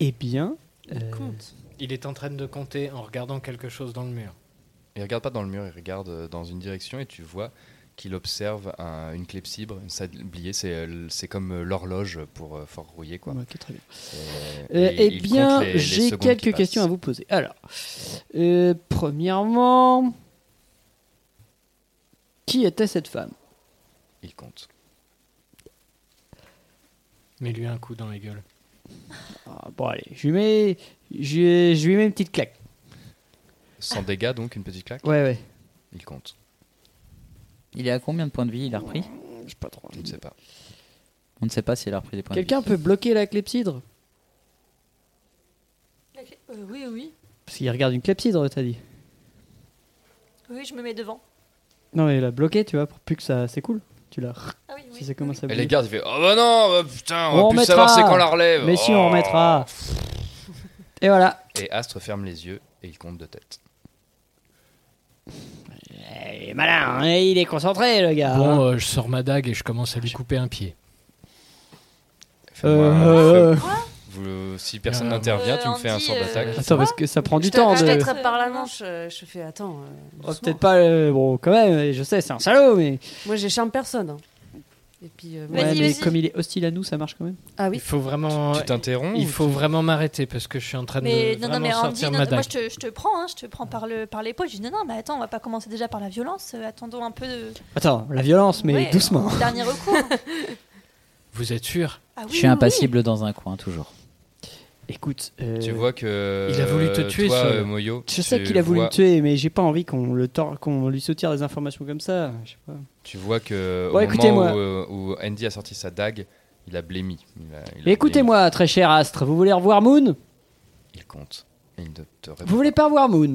eh bien, euh,
Il est en train de compter en regardant quelque chose dans le mur.
Il regarde pas dans le mur, il regarde euh, dans une direction et tu vois qu'il observe un- une clepsybre, une sablier. C'est euh, c'est comme l'horloge pour euh, Fort Rouillé, quoi.
Ok, très bien. Euh,
et
eh
il
bien,
compte
j'ai
qui
quelques questions à vous poser. Alors, euh, premièrement, qui était cette femme?
Il compte.
Mets-lui un coup dans la gueule.
Ah, Bon, allez, je lui mets, je, je lui mets une petite claque.
Sans dégâts, donc, une petite claque
Ouais, ouais.
Il compte.
Il est à combien de points de vie il a repris
Je sais pas trop.
Je ne sais pas.
On ne sait pas s'il a repris des points de vie.
Quelqu'un peut bloquer la clepsydre
Euh, oui, oui.
Parce qu'il regarde une clepsydre, t'as dit.
Oui, je me mets devant.
Non, mais la bloqué, tu vois, pour plus que ça s'écoule. Tu l'as.
Ah oui,
Si ça commence à
Et
bouger.
les gardes, il fait Oh bah non, bah putain, on,
On
va plus savoir c'est quand la relève.
Mais si, on
Oh.
remettra. (laughs) Et voilà.
Et Astre ferme les yeux et il compte de tête.
Il est malin, hein, il est concentré, le gars.
Bon, euh, je sors ma dague et je commence à lui couper un pied.
Fais-moi-
Euh,
fais- vous- si personne
Euh,
n'intervient, tu me
euh,
fais un sort
euh,
d'attaque.
Attends, parce que ça prend du
Je te-
temps
je t'attrape par la manche. Je fais attends. euh,
Oh. Peut-être pas. euh, bon, quand même, je sais, c'est un salaud, mais.
Moi, j'ai charme personne. hein. Et puis. euh,
Ouais, mais comme il est hostile à nous, ça marche quand même.
Ah oui.
Il faut vraiment.
Tu t'interromps
Il faut vraiment m'arrêter parce que je suis en train de
Mais non, non, mais Andy, non,
ma
moi je te, je te prends, hein, je te prends par le par l'épaule. Je dis non, non, mais attends, on va pas commencer déjà par la violence. euh, attendons un peu de.
Attends, la violence, mais
Ouais,
doucement.
Dernier recours. (laughs)
Vous êtes sûr?
Ah oui,
Je suis
oui,
impassible dans un coin, toujours.
Écoute. euh,
Tu vois que.
Il a voulu te tuer,
toi,
ce-
euh, Moyo.
Je sais qu'il a voulu
vois-
me tuer, mais j'ai pas envie qu'on le tor- qu'on lui soutire des informations comme ça. Je sais pas.
Tu vois que.
Bon,
au
écoutez-moi.
moment où, euh, où Andy a sorti sa dague, il a blémi. Il a- il a
Mais
blémi.
Écoutez-moi, très cher Astre, vous voulez revoir Moon?
Il compte. Il te
Vous voulez pas revoir Moon?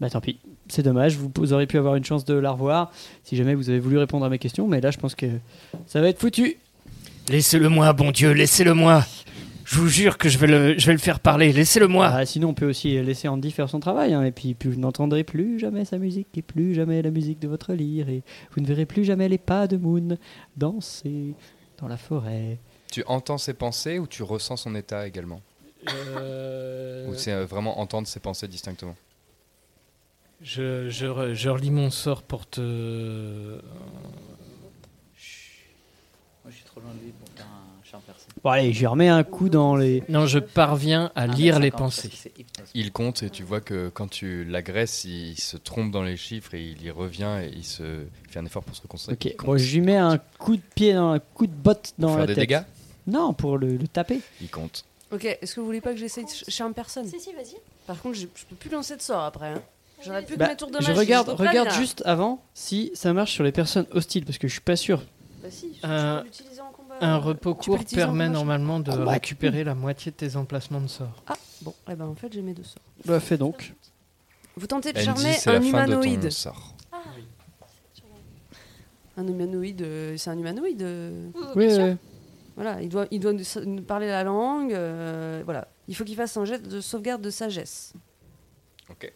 Bah tant pis, c'est dommage, vous, vous auriez pu avoir une chance de la revoir si jamais vous avez voulu répondre à mes questions, mais là je pense que ça va être foutu.
Laissez-le-moi, bon Dieu, laissez-le-moi. Je vous jure que je vais le, je vais le faire parler. Laissez-le-moi.
Ah, sinon on peut aussi laisser Andy faire son travail, hein, et puis, puis vous n'entendrez plus jamais sa musique, et plus jamais la musique de votre lyre, et vous ne verrez plus jamais les pas de Moon danser dans la forêt.
Tu entends ses pensées ou tu ressens son état également
Euh,
Ou c'est euh, vraiment entendre ses pensées distinctement
je, je, re- je relis mon sort pour te.
Moi, je suis trop loin de lui
Bon allez, je lui remets un coup dans les...
Non, je parviens à lire les pensées.
Il compte et tu vois que quand tu l'agresses, il, se trompe dans les chiffres et il y revient et il, se, il fait un effort pour se reconcentrer.
Ok, bon, je lui mets un coup de pied, dans, un coup de botte dans
Pour faire
la
des
tête.
dégâts
Non, pour le, le taper.
Il compte.
Ok, est-ce que vous voulez pas que j'essaye de ch- charme personne?
Si, si, vas-y.
Par contre, je, je peux plus lancer de sort après. Hein. J'aurais plus
Bah,
que mes tours de
je
magie,
regarde, regarde juste avant si ça marche sur les personnes hostiles, parce que je suis pas sûr.
Bah si, je, peux l'utiliser en.
Un repos court permet normalement de
Combat.
récupérer la moitié de tes emplacements de sort.
Ah, bon, eh ben en fait, j'ai mes deux sorts.
Bah fais donc.
Vous tentez de
Andy,
charmer
c'est
un
la fin de
humanoïde.
ton sort.
Un humanoïde, euh, c'est un humanoïde. euh,
Oui, oui.
Voilà, il doit, il doit nous parler la langue. euh, voilà, il faut qu'il fasse un jet de sauvegarde de sagesse.
Ok.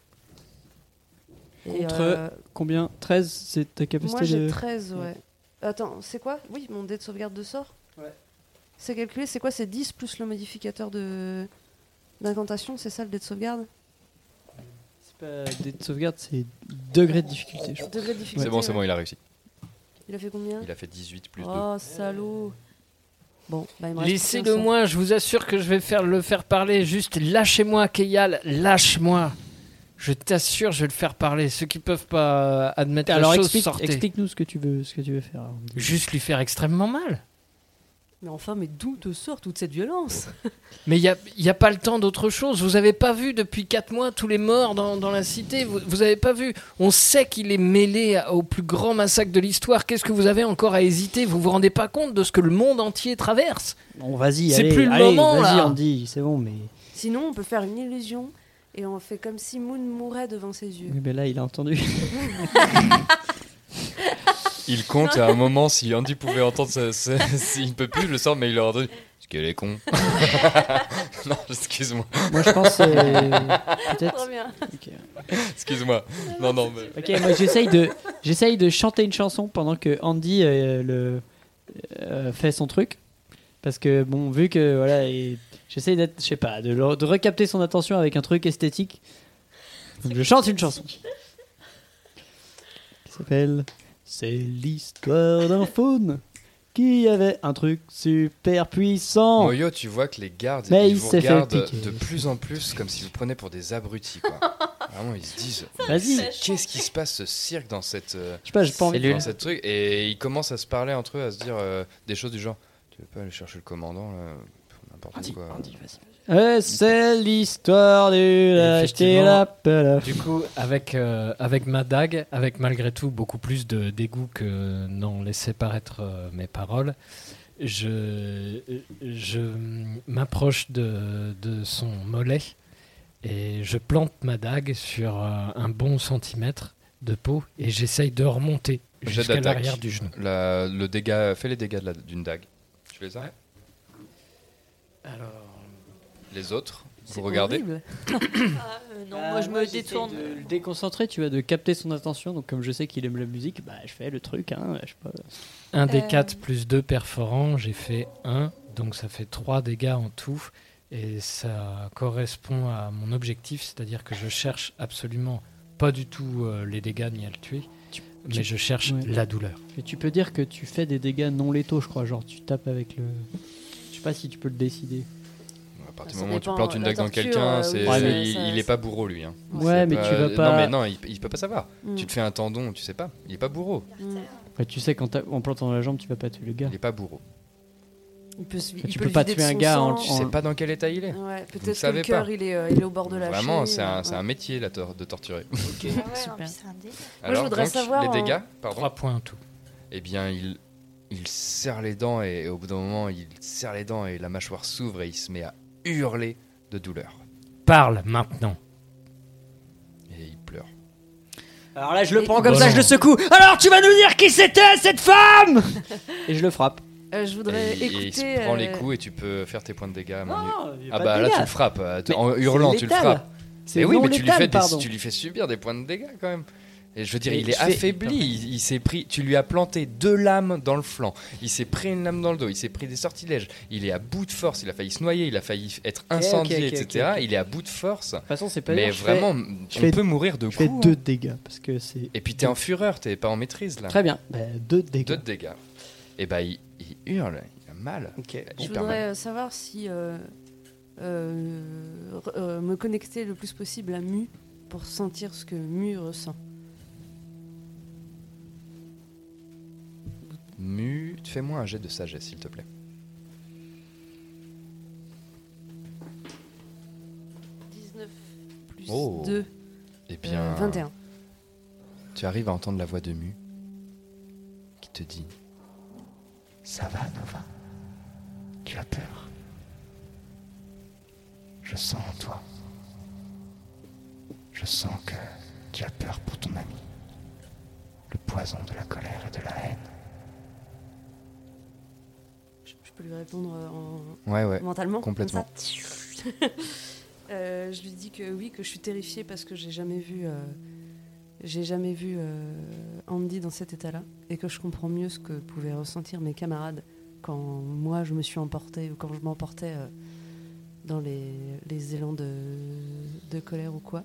Et,
Contre
euh,
Combien? 13, c'est ta capacité
moi j'ai
de...
13, ouais. Attends, c'est quoi? Oui, mon dé de sauvegarde de sort
Ouais.
C'est calculé, c'est quoi? C'est 10 plus le modificateur de d'incantation, c'est ça le dé de sauvegarde?
C'est pas des de sauvegarde, c'est degré de difficulté. Je.
Degré de difficulté.
C'est bon, c'est
ouais.
bon, il a réussi.
Il a fait combien?
Il a fait 18 plus 2.
Oh, salaud Bon, bah, il me reste plus qu'un
Laissez-le moi, je vous assure que je vais faire le faire parler. Juste lâchez-moi, Keyal, lâche-moi. Je t'assure, je vais le faire parler. Ceux qui peuvent pas admettre
Alors
la chose,
explique,
sortez.
explique-nous ce que tu veux, ce que tu veux faire.
Juste lui faire extrêmement mal.
Mais enfin, mais d'où te sort toute cette violence?
Mais il n'y a, y a pas le temps d'autre chose. Vous avez pas vu depuis 4 mois tous les morts dans, dans la cité? Vous, vous avez pas vu? On sait qu'il est mêlé à- au plus grand massacre de l'histoire. Qu'est-ce que vous avez encore à hésiter? Vous vous rendez pas compte de ce que le monde entier traverse?
Bon, vas-y,
C'est
allez,
plus le
allez,
moment,
vas-y,
là.
Andy, c'est bon, mais...
Sinon, on peut faire une illusion et on fait comme si Moon mourait devant ses yeux.
Oui, mais là, il a entendu. (laughs)
Il compte à un moment si Andy pouvait entendre ça, (laughs) ça- s'il peut plus le sort, mais il aurait entendu. Est-ce qu'elle est con (laughs) Non, excuse-moi.
Moi, je pense euh, peut-être...
Trop bien.
Ok.
Excuse-moi. Non, non, mais.
Ok, moi j'essaye de, j'essaye de chanter une chanson pendant que Andy euh, le, euh, fait son truc. Parce que, bon, vu que, voilà, et j'essaye d'être, je sais pas, de, le- de recapter son attention avec un truc esthétique. Donc je chante une chanson. Qui s'appelle C'est l'histoire d'un faune qui avait un truc super puissant.
Moyo, tu vois que les gardes,
Mais
ils
il
vous
s'est fait
regardent
piquer.
de plus en plus comme s'ils vous prenaient pour des abrutis, quoi. (laughs) Vraiment, ils se disent
Vas-y.
Qu'est-ce qui se passe ce cirque dans cette. euh,
Je sais pas, j'ai pas envie de-
dans cette truc? Et ils commencent à se parler entre eux, à se dire euh, des choses du genre Tu veux pas aller chercher le commandant, là? N'importe quoi.
Euh, c'est l'histoire du acheter la pelle.
Du coup, avec, euh, avec ma dague, avec malgré tout beaucoup plus de dégoût que n'ont laissé paraître euh, mes paroles, je, je m'approche de, de son mollet Et je plante ma dague sur euh, un bon centimètre de peau et j'essaye de remonter jusqu'à l'arrière du genou.
La- le dégât, fais les dégâts de la- d'une dague. Tu les as
Alors,
Les autres, vous regardez. (coughs)
Ah, euh, non, moi je me détourne.
De le déconcentrer, tu vois, de capter son attention. Donc, comme je sais qu'il aime la musique, bah, je fais le truc. Hein, je sais pas.
un des
Euh.
4 plus 2 perforants, j'ai fait 1, donc ça fait 3 dégâts en tout. Et ça correspond à mon objectif, c'est-à-dire que je cherche absolument pas du tout euh, les dégâts ni à le tuer, mais
tu-
je cherche
ouais.
la douleur.
Mais tu peux dire que tu fais des dégâts non létaux, je crois. Genre, tu tapes avec le. Je sais pas si tu peux le décider.
À partir du moment où tu plantes une dague dans quelqu'un,
euh,
c'est,
oui,
Ouais,
c'est-
mais
il,
ça-
il est pas bourreau lui. hein.
Ouais, mais tu vas pas-
Non mais non, il, il peut pas savoir.
Mm.
Tu te fais un tendon, tu sais pas. Il est pas bourreau.
Mm.
Ouais, tu sais, quand en plantant la jambe, tu vas pas tuer le gars.
Il est pas bourreau.
Il peut se-
Tu peux
le
pas tuer un gars
sang.
en-
Tu sais pas dans quel état il est.
Ouais,
Vous
peut-être que
savez
le cœur
pas.
il est, euh, il est au bord de la
Vraiment,
chaîne,
c'est un,
euh,
c'est
ouais.
un métier là, de torturer.
Ah ouais, non,
Super.
mais c'est un délire.
Alors,
voudrais
donc,
savoir,
les dégâts, pardon.
3 points en tout.
Eh bien, il, il serre les dents et, au bout d'un moment, il serre les dents et la mâchoire s'ouvre et il se met à hurler de douleur.
Parle maintenant.
Et il pleure.
Alors là, je le prends comme
Bon,
ça, je le secoue. Alors, tu vas nous dire qui c'était cette femme? Et je le frappe.
Euh, je voudrais
Et, il se prend les
euh,
coups et tu peux faire tes points de dégâts.
A
ah
pas
bah
de
là, tu le frappes. euh, tu-
Mais
en
c'est
hurlant, tu le
létal.
frappes.
C'est
Mais oui,
non
mais tu lui,
létal,
fais des-
pardon.
tu lui fais subir des points de dégâts quand même. Et je veux dire,
Et
il est affaibli. Il, il s'est pris. Tu lui as planté deux lames dans le flanc. Il s'est pris une lame dans le dos. Il s'est pris des sortilèges. Il est à bout de force. Il a failli se noyer. Il a failli être incendié, etc. Il est à bout de force.
De toute façon, c'est pas
Mais
dire,
vraiment,
je
on
fais-
peut mourir de
Je fais
coups.
deux
hein.
dégâts parce que c'est.
Et puis t'es en fureur. T'es pas en maîtrise là.
Très bien. Bah, deux dégâts.
Deux de dégâts. Et bah il, il hurle. Il a mal.
Ok.
Il a
Je voudrais
mal.
euh, savoir si euh, euh, euh, me connecter le plus possible à Mu pour sentir ce que Mu ressent.
Mu, fais-moi un jet de sagesse, s'il te plaît.
plus
Oh.
2,
Eh bien,
21.
tu arrives à entendre la voix de Mu qui te dit
Ça va, Nova? Tu as peur? Je sens en toi. Je sens que tu as peur pour ton ami. Le poison de la colère et de la haine.
Peux lui répondre euh, en
Ouais, ouais,
mentalement comme
complètement.
ça (laughs) Euh, je lui dis que oui, que je suis terrifiée parce que j'ai jamais vu, euh, j'ai jamais vu euh, Andy dans cet état-là et que je comprends mieux ce que pouvaient ressentir mes camarades quand moi je me suis emportée ou quand je m'emportais euh, dans les, les élans de, de colère ou quoi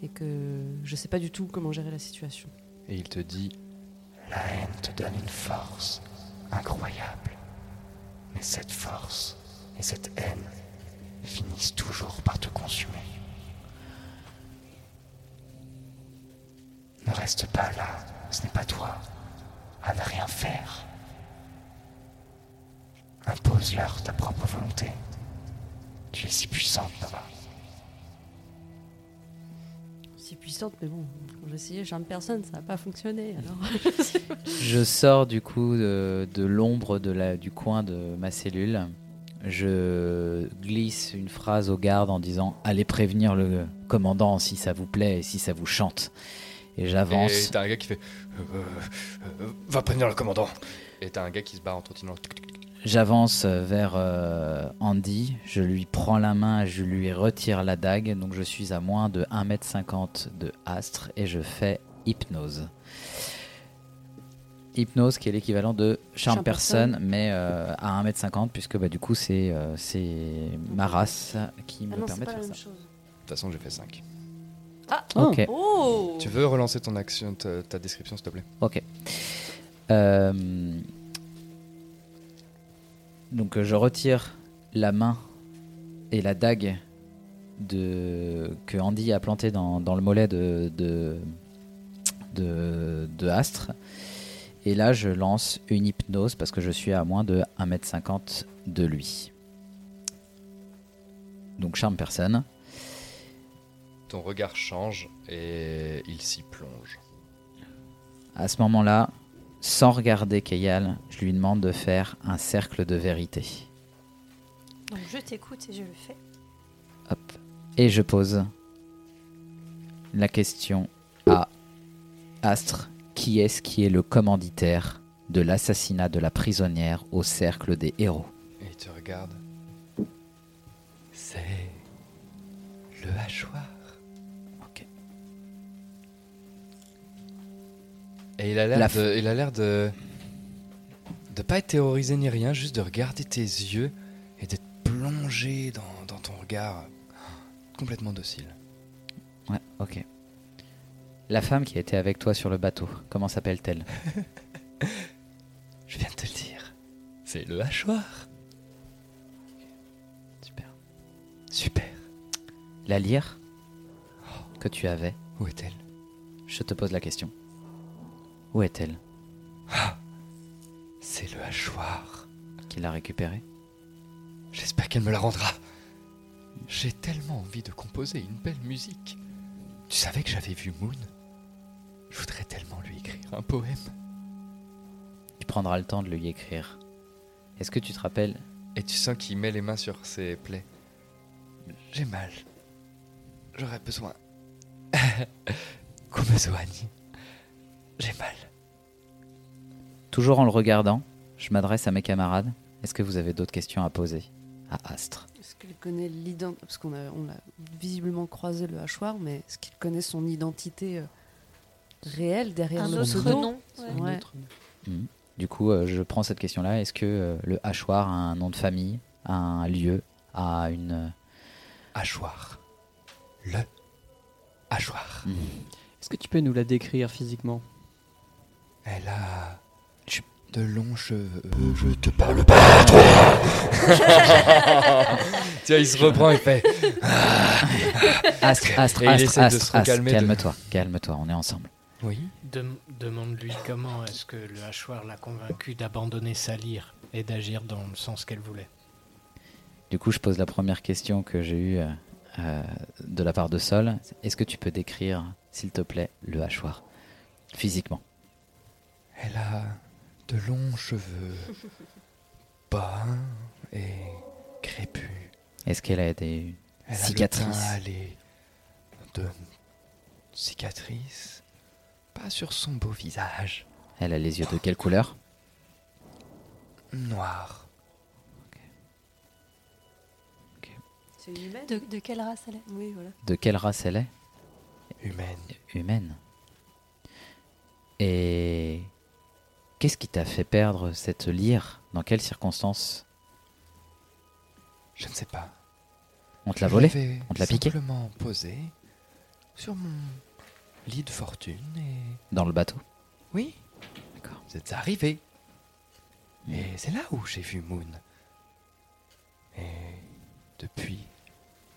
et que je sais pas du tout comment gérer la situation.
Et il te dit
La haine te donne une force incroyable. Mais cette force et cette haine finissent toujours par te consumer. Ne reste pas là, ce n'est pas toi, à ne rien faire. Impose-leur ta propre volonté. Tu es si puissante, Nova.
Si puissante, mais bon, quand j'ai essayé, charme personne, ça n'a pas fonctionné. Alors. (laughs)
Je sors du coup de, de l'ombre de la, du coin de ma cellule. Je glisse une phrase au garde en disant Allez prévenir le commandant si ça vous plaît et si ça vous chante. Et j'avance.
Et t'as un gars qui fait euh, euh, Va prévenir le commandant. Et t'as un gars qui se barre en trottinant.
J'avance vers euh, Andy, je lui prends la main, je lui retire la dague, donc je suis à moins de 1m50 de astre et je fais hypnose. Hypnose qui est l'équivalent de charme personne,
personne.
mais euh, à 1m50 puisque bah, du coup c'est euh, c'est ma race qui me
Ah non, c'est
permet de faire ça.
De toute façon, j'ai fait 5.
Ah
Ok.
Oh
Tu veux relancer ton action, ta, ta description, s'il te plaît?
Ok. Euh, donc euh, je retire la main et la dague de, que Andy a planté dans, dans le mollet de, de, de, de Astre. Et là je lance une hypnose parce que je suis à moins de 1m50 de lui. Donc charme personne.
Ton regard change et il s'y plonge.
À ce moment-là, sans regarder Keyal, je lui demande de faire un cercle de vérité.
Donc je t'écoute et je le fais.
Hop. Et je pose la question à Astre. Qui est-ce qui est le commanditaire de l'assassinat de la prisonnière au cercle des héros?
Et il te regarde. C'est le hachoir. Et il a l'air
La
de, il a l'air de, de pas être terrorisé ni rien, juste de regarder tes yeux et d'être plongé dans, dans ton regard, complètement docile.
Ouais, ok. La femme qui était avec toi sur le bateau, comment s'appelle-t-elle? (laughs)
Je viens de te le dire. C'est le hachoir.
Super.
Super.
La lyre que tu avais,
Où est-elle?
je te pose la question. Où est-elle?
C'est le hachoir.
Qui l'a récupérée?
J'espère qu'elle me la rendra. J'ai tellement envie de composer une belle musique. Tu savais que j'avais vu Moon? Je voudrais tellement lui écrire un poème.
Tu prendras le temps de lui écrire. Est-ce que tu te rappelles?
Et tu sens qu'il met les mains sur ses plaies. J'ai mal. J'aurais besoin qu'on me soigne. J'ai mal.
Toujours en le regardant, je m'adresse à mes camarades. Est-ce que vous avez d'autres questions à poser à Astre?
Est-ce qu'il connaît l'identité Parce qu'on a, on a visiblement croisé le hachoir, mais est-ce qu'il connaît son identité euh, réelle derrière
Un
le pseudo?
nom, ouais.
Ouais.
Mhm. Du coup, euh, je prends cette question-là. Est-ce que euh, le hachoir a un nom de famille, a un lieu, a une...
Hachoir. Le hachoir.
Mhm.
Est-ce que tu peux nous la décrire physiquement?
Elle a de longs cheveux. Je te parle pas, toi (laughs) Tiens, il se reprend, il fait.
Astre, Astre,
Et
Astre, Astre, Astre, calme-toi, calme-toi, on est ensemble.
Oui.
Dem- Demande-lui comment est-ce que le hachoir l'a convaincu d'abandonner sa lyre et d'agir dans le sens qu'elle voulait.
Du coup, je pose la première question que j'ai eue euh, euh, de la part de Sol. Est-ce que tu peux décrire, s'il te plaît, le hachoir physiquement?
Elle a de longs cheveux (laughs) bruns et crépus.
Est-ce qu'elle a des
Elle a
cicatrices
le teint allé de cicatrices. Pas sur son beau visage.
Elle a les yeux de quelle couleur?
Noir.
C'est une humaine
De, de quelle race elle est?
Oui, voilà.
De quelle race elle est?
Humaine.
Humaine. Et qu'est-ce qui t'a fait perdre cette lyre? Dans quelles circonstances?
Je ne sais pas.
On te l'a volée? On te l'a piqué
simplement posé sur mon lit de fortune et...
Dans le bateau?
Oui.
D'accord.
Vous êtes arrivé. Et c'est là où j'ai vu Moon. Et depuis,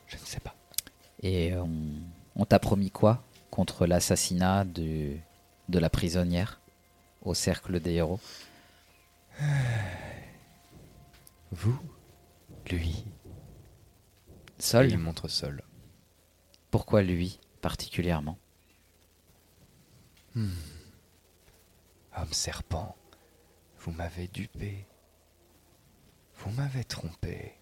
je ne sais pas.
Et on, on t'a promis quoi contre l'assassinat de, de la prisonnière? Au cercle des héros
Vous Lui
Sol
Et Il montre Sol.
Pourquoi lui particulièrement?
Hmm. Homme serpent, vous m'avez dupé. Vous m'avez trompé.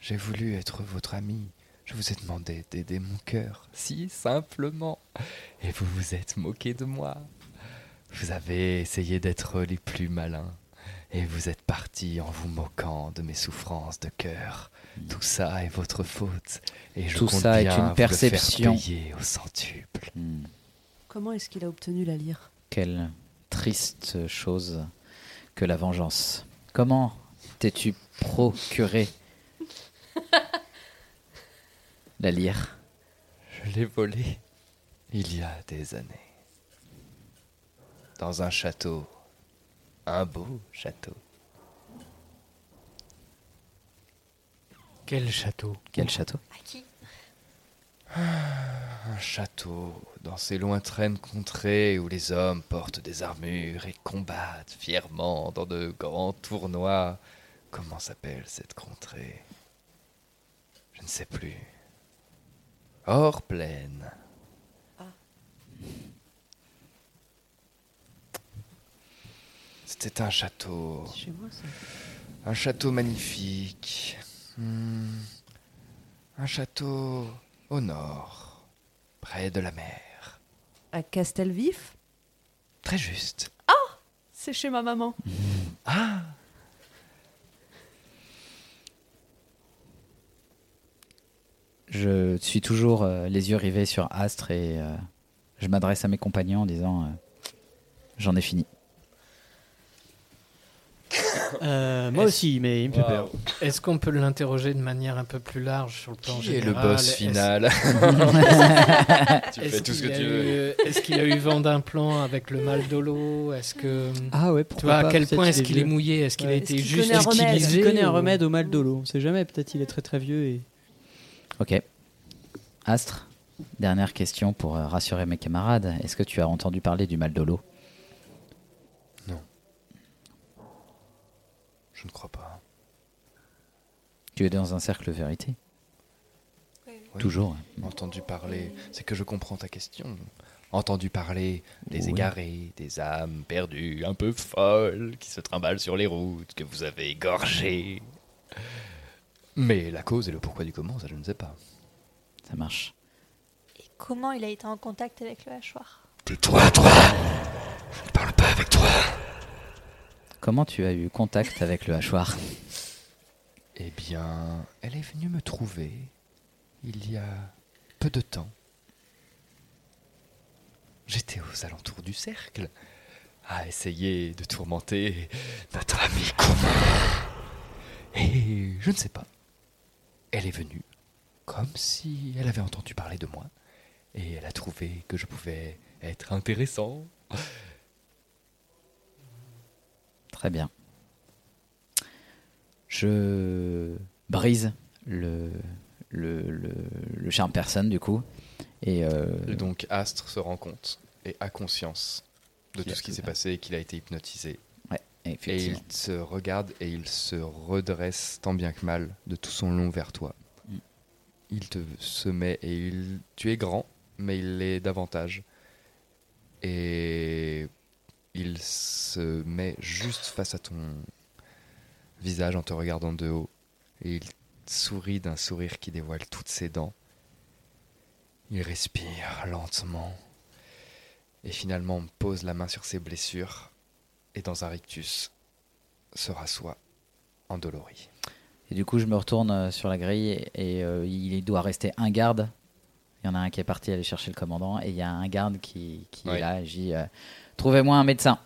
J'ai voulu être votre ami. Je vous ai demandé d'aider mon cœur, si simplement. Et vous vous êtes moqué de moi. Vous avez essayé d'être les plus malins. Et vous êtes parti en vous moquant de mes souffrances de cœur. Tout ça est votre faute. Et je
Tout
compte
ça est une
vous le faire
perception.
payer au centuple.
Hmm.
Comment est-ce qu'il a obtenu la lyre?
Quelle triste chose que la vengeance. Comment t'es-tu procuré (laughs) la lyre?
Je l'ai volé il y a des années. Dans un château. Un beau château.
Quel château?
Quel château?
À qui?
Un château dans ces lointaines contrées où les hommes portent des armures et combattent fièrement dans de grands tournois. Comment s'appelle cette contrée? Je ne sais plus. Hors pleine. C'était un château.
Chez moi, ça.
Un château magnifique. Hmm. Un château au nord, près de la mer.
À Castelvif?
Très juste.
C'est chez ma maman. (laughs)
Ah
Je suis toujours euh, les yeux rivés sur Astre et euh, je m'adresse à mes compagnons en disant euh, J'en ai fini.
Euh, moi aussi, mais il me fait peur.
Est-ce qu'on peut l'interroger de manière un peu plus large sur le plan
Qui est le
général
boss final (laughs) Tu
Est-ce
fais tout ce que
qu'il
tu
a
veux.
eu- Est-ce qu'il a eu vent d'un plan avec le mal d'olo Est-ce que
Ah ouais,
tu
pourquoi
vois à quel
peut-être
point
qu'il
est-ce
est
qu'il est mouillé Est-ce qu'il a été juste utilisé
Il connaît un remède au mal de l'eau. On sait jamais, peut-être il est très très vieux et.
Ok. Astre, dernière question pour euh, rassurer mes camarades. Est-ce que tu as entendu parler du mal de
Je ne crois pas.
Tu es dans un cercle vérité
Oui.
Toujours.
Entendu parler, c'est que je comprends ta question. Entendu parler des
Oui.
égarés, des âmes perdues, un peu folles, qui se trimballent sur les routes, que vous avez égorgées. Mais la cause et le pourquoi du comment, ça je ne sais pas.
Ça marche.
Et comment il a été en contact avec le hachoir?
Tais-toi, toi Je ne parle pas avec toi
Comment tu as eu contact avec le hachoir?
Eh bien, elle est venue me trouver il y a peu de temps. J'étais aux alentours du cercle, à essayer de tourmenter notre ami commun. Et je ne sais pas. Elle est venue comme si elle avait entendu parler de moi, et elle a trouvé que je pouvais être intéressant.
Très bien. Je brise le, le, le, le charme personne du coup. Et, euh,
Et donc Astre se rend compte et a conscience de tout ce qui s'est passé et qu'il a été hypnotisé.
Ouais,
Et il se regarde et il se redresse tant bien que mal de tout son long vers toi.
Mm.
Il te se met et il... Tu es grand, mais il l'est davantage. Et il se met juste face à ton visage en te regardant de haut. Et il sourit d'un sourire qui dévoile toutes ses dents. Il respire lentement. Et finalement pose la main sur ses blessures. Et dans un rictus, se rassoit endolori.
Et du coup, je me retourne euh, sur la grille et, euh, il doit rester un garde. Il y en a un qui est parti aller chercher le commandant et il y a un garde qui, qui
Oui.
est là. dis euh, Trouvez-moi un médecin.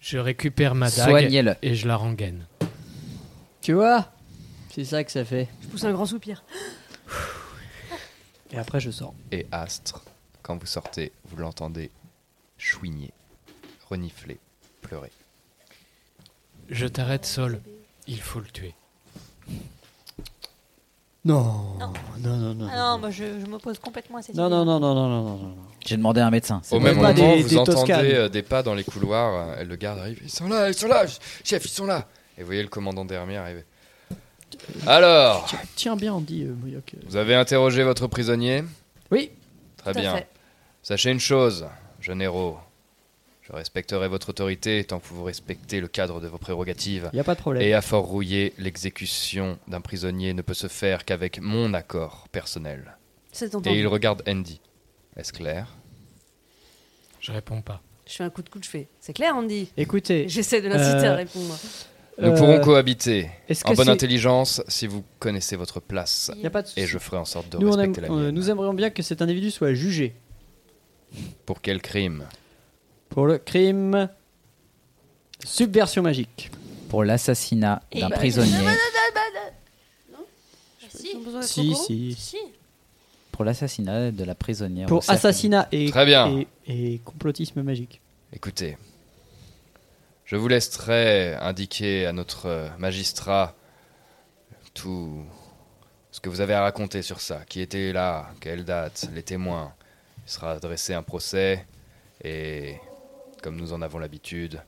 Je récupère ma dague et je la rengaine.
Tu vois C'est ça que ça fait.
Je pousse un grand soupir.
Et après, je sors.
Et Astre, quand vous sortez, vous l'entendez chouigner, renifler, pleurer.
Je t'arrête, Sol. Il faut le tuer.
Non.
Non.
Non, non, non.
Ah non, moi je, je m'oppose complètement à cette
Non,
idée.
non, non, non, non, non, non, non.
J'ai demandé un médecin.
Au même moment,
des-
vous
des
entendez
Toscanes.
euh, des pas dans les couloirs. euh, et le garde arrive. Ils sont là, ils sont là, chef, ils sont là. Et vous voyez le commandant d'Hermie arriver. Alors,
Tiens, tiens bien, on dit, euh, Moyoc.
vous avez interrogé votre prisonnier?
Oui.
Très
Tout à
bien.
fait.
Sachez une chose, jeune héros. Je respecterai votre autorité tant que vous respectez le cadre de vos prérogatives.
Il n'y a pas de problème.
Et à Fort Rouillé, l'exécution d'un prisonnier ne peut se faire qu'avec mon accord personnel.
C'est
Et
entendu.
il regarde Andy. Est-ce clair?
Je réponds pas.
Je fais un coup de coude, je fais. C'est clair, Andy?
Écoutez.
J'essaie de l'inciter
Euh,
à répondre.
Nous
euh,
pourrons cohabiter
est-ce
en bonne intelligence si vous connaissez votre place.
Y a pas de souci.
Et je ferai en sorte de
Nous, on aime-
respecter la
euh,
mienne.
nous aimerions bien que cet individu soit jugé
Pour quel crime?
Pour le crime subversion magique.
Pour l'assassinat
Et
d'un
bah,
prisonnier.
Ah, si.
Si, si.
Si.
Pour l'assassinat de la prisonnière.
Pour assassinat et,
Très bien.
et, et complotisme magique.
Écoutez, je vous laisserai indiquer à notre euh, magistrat tout ce que vous avez à raconter sur ça. Qui était là, quelle date, les témoins. Il sera adressé un procès et, comme nous en avons l'habitude,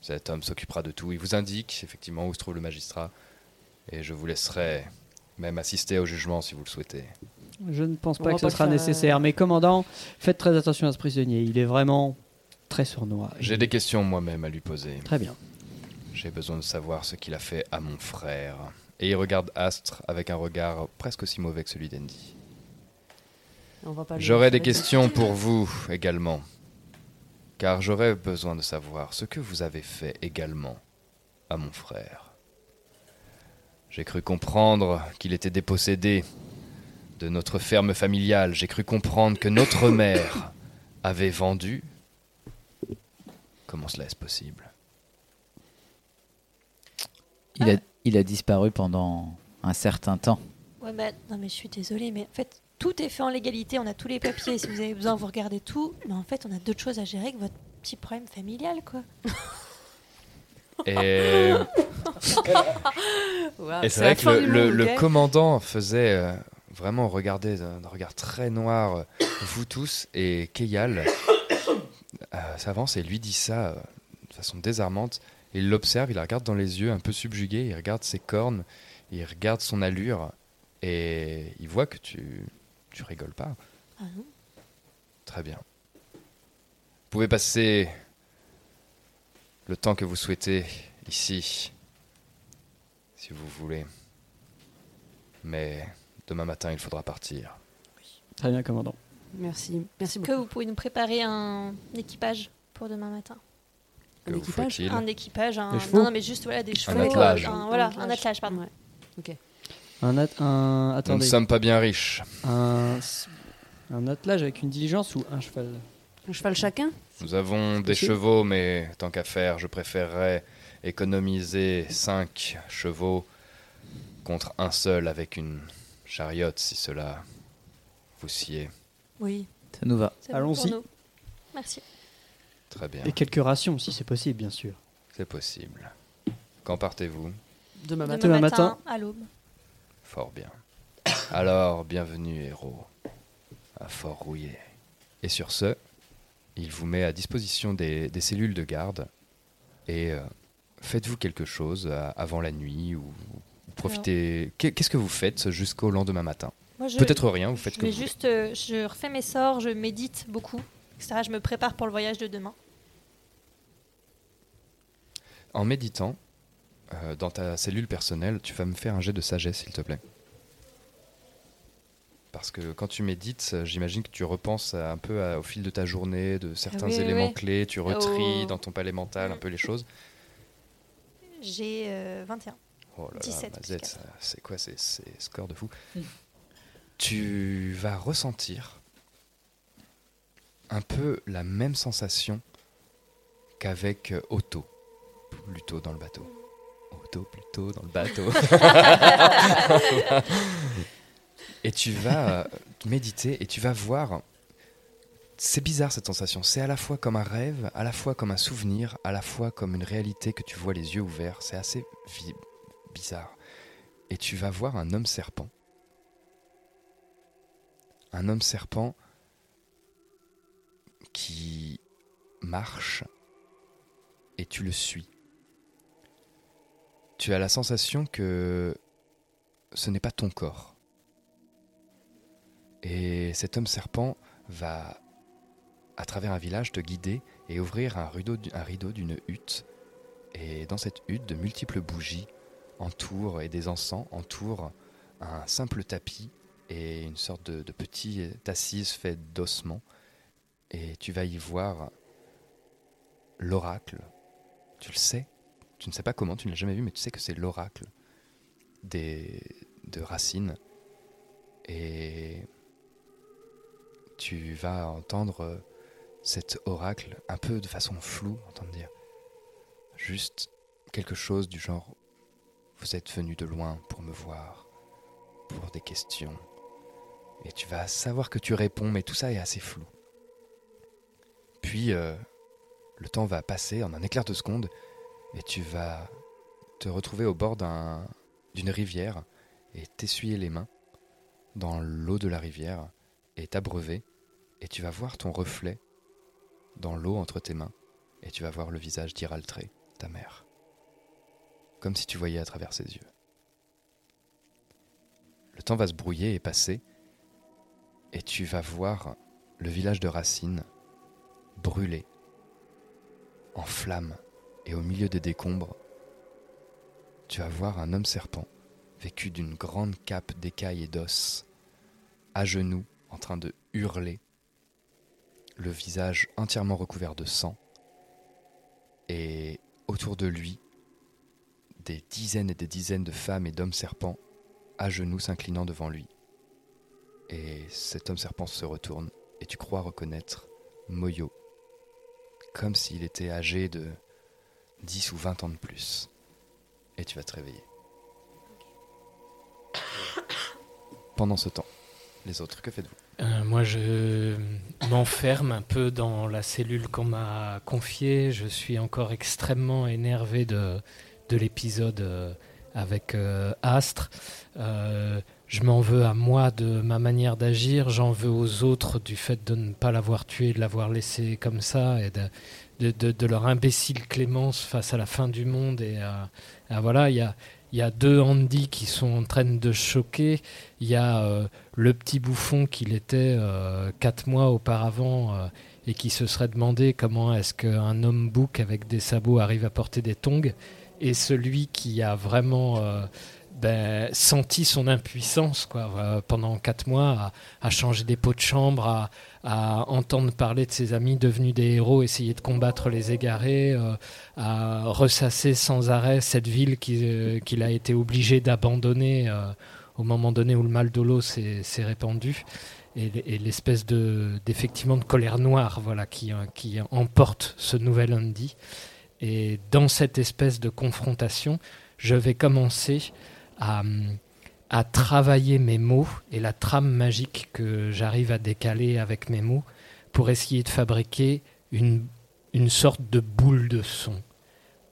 cet homme s'occupera de tout. Il vous indique effectivement où se trouve le magistrat et je vous laisserai même assister au jugement si vous le souhaitez.
Je ne pense pas que ce sera nécessaire. Mais commandant, faites très attention à ce prisonnier. Il est vraiment très sournois.
J'ai des questions moi-même à lui poser.
Très bien.
J'ai besoin de savoir ce qu'il a fait à mon frère Et il regarde Astre avec un regard presque aussi mauvais que celui d'Andy. J'aurais des questions pour vous également. Car j'aurais besoin de savoir ce que vous avez fait également à mon frère. J'ai cru comprendre qu'il était dépossédé de notre ferme familiale. J'ai cru comprendre que notre (coughs) mère avait vendu. Comment cela est-ce possible?
Il a, il a disparu pendant un certain temps.
Ouais, bah, non, mais je suis désolée, mais en fait, tout est fait en légalité. On a tous les papiers. Si vous avez besoin, vous regardez tout. Mais en fait, on a d'autres choses à gérer que votre petit problème familial, quoi.
Et, (laughs) et
c'est
vrai que le, commandant faisait euh, vraiment regarder d'un regard très noir euh, vous tous et Keyal euh, s'avance et lui dit ça euh, de façon désarmante. Il l'observe, il la regarde dans les yeux, un peu subjugué, il regarde ses cornes, il regarde son allure et il voit que tu, tu rigoles pas.
Ah non
Très bien. Vous pouvez passer le temps que vous souhaitez ici, si vous voulez. Mais demain matin, il faudra partir.
Très bien, commandant.
Merci. Merci
Est-ce
beaucoup.
que vous pouvez nous préparer un équipage pour demain matin
Que
équipage
Un équipage, un...
Chevaux
non, non, mais juste voilà, des chevaux.
attelage.
un- voilà, un attelage, pardon.
Ouais. Ok.
Un, at- un,
Nous ne
attendez,
sommes pas bien riches.
un, un attelage avec une diligence ou un cheval?
Un cheval chacun
Nous avons des chevaux, mais tant qu'à faire, je préférerais économiser cinq chevaux contre un seul avec une chariote, si cela vous sied.
Oui,
Ça nous va.
Allons-y.
Merci.
Très bien,
Et quelques rations, si c'est possible, bien sûr.
c'est possible. Quand partez-vous?
Demain matin.
Demain matin. à l'aube.
Fort bien. Alors, bienvenue, héros, à Fort Rouillé. Et sur ce, il vous met à disposition des, des cellules de garde et euh, faites-vous quelque chose euh, avant la nuit ou, ou profitez. Qu'est- Qu'est-ce que vous faites jusqu'au lendemain matin Peut-être rien, vous faites
Je
comme
vais
vous voulez.
juste, euh, je refais mes sorts, je médite beaucoup, etc. Je me prépare pour le voyage de demain.
En méditant, euh, dans ta cellule personnelle, tu vas me faire un jet de sagesse, s'il te plaît. Parce que quand tu médites, j'imagine que tu repenses à- un peu à- au fil de ta journée, de certains
oui,
éléments
oui.
clés, tu retries
Oh.
dans ton palais mental un peu les choses.
J'ai euh, 21.
Oh là
17
là, c'est quoi ces, scores de fou Tu vas ressentir un peu la même sensation qu'avec Otto, plutôt dans le bateau. Plutôt dans le bateau. (laughs) et tu vas euh, méditer et tu vas voir. C'est bizarre cette sensation. C'est à la fois comme un rêve, à la fois comme un souvenir, à la fois comme une réalité que tu vois les yeux ouverts. C'est assez bizarre. Et tu vas voir un homme serpent. Un homme serpent qui marche et tu le suis. Tu as la sensation que ce n'est pas ton corps. Et cet homme serpent va, à travers un village, te guider et ouvrir un rideau, un rideau d'une hutte. Et dans cette hutte, de multiples bougies entourent et des encens entourent un simple tapis et une sorte de, de petit assise fait d'ossements. Et tu vas y voir l'oracle. Tu le sais. Tu ne sais pas comment, tu ne l'as jamais vu, mais tu sais que c'est l'oracle des, de Racine. Et tu vas entendre euh, cet oracle un peu de façon floue, entendre dire juste quelque chose du genre Vous êtes venu de loin pour me voir, pour des questions. Et tu vas savoir que tu réponds, mais tout ça est assez flou. Puis euh, le temps va passer en un éclair de seconde et tu vas te retrouver au bord d'un- d'une rivière et t'essuyer les mains dans l'eau de la rivière et t'abreuver. Et tu vas voir ton reflet dans l'eau entre tes mains et tu vas voir le visage d'Iraltré, ta mère, comme si tu voyais à travers ses yeux. Le temps va se brouiller et passer et tu vas voir le village de Racine brûler en flammes et au milieu des décombres, tu vas voir un homme serpent vêtu d'une grande cape d'écailles et d'os, à genoux, en train de hurler, le visage entièrement recouvert de sang, et autour de lui, des dizaines et des dizaines de femmes et d'hommes serpents à genoux s'inclinant devant lui. Et cet homme serpent se retourne et tu crois reconnaître Moyo, comme s'il était âgé de 10 ou 20 ans de plus. Et tu vas te réveiller. Pendant ce temps, les autres, que faites-vous?
Euh, moi, je m'enferme un peu dans la cellule qu'on m'a confiée. Je suis encore extrêmement énervé de, de l'épisode euh, avec euh, Astre. Euh, je m'en veux à moi de ma manière d'agir. J'en veux aux autres du fait de ne pas l'avoir tué, de l'avoir laissé comme ça et de, de, leur imbécile clémence face à la fin du monde. Et, voilà, il y a, deux Andy qui sont en train de choquer. Il y a euh, le petit bouffon qu'il était euh, quatre mois auparavant euh, et qui se serait demandé comment est-ce qu'un homme bouc avec des sabots arrive à porter des tongs. Et celui qui a vraiment ben, senti son impuissance pendant quatre mois, à, à changer des pots de chambre, à, à entendre parler de ses amis devenus des héros, essayer de combattre les égarés, euh, à ressasser sans arrêt cette ville euh, qu'il a été obligé d'abandonner euh, au moment donné où le mal de l'eau s'est répandu. Et, l'espèce de d'effectivement de colère noire voilà, qui, qui emporte ce nouvel Andy. Et dans cette espèce de confrontation, je vais commencer à, hum, à travailler mes mots et la trame magique que j'arrive à décaler avec mes mots pour essayer de fabriquer une, une sorte de boule de son.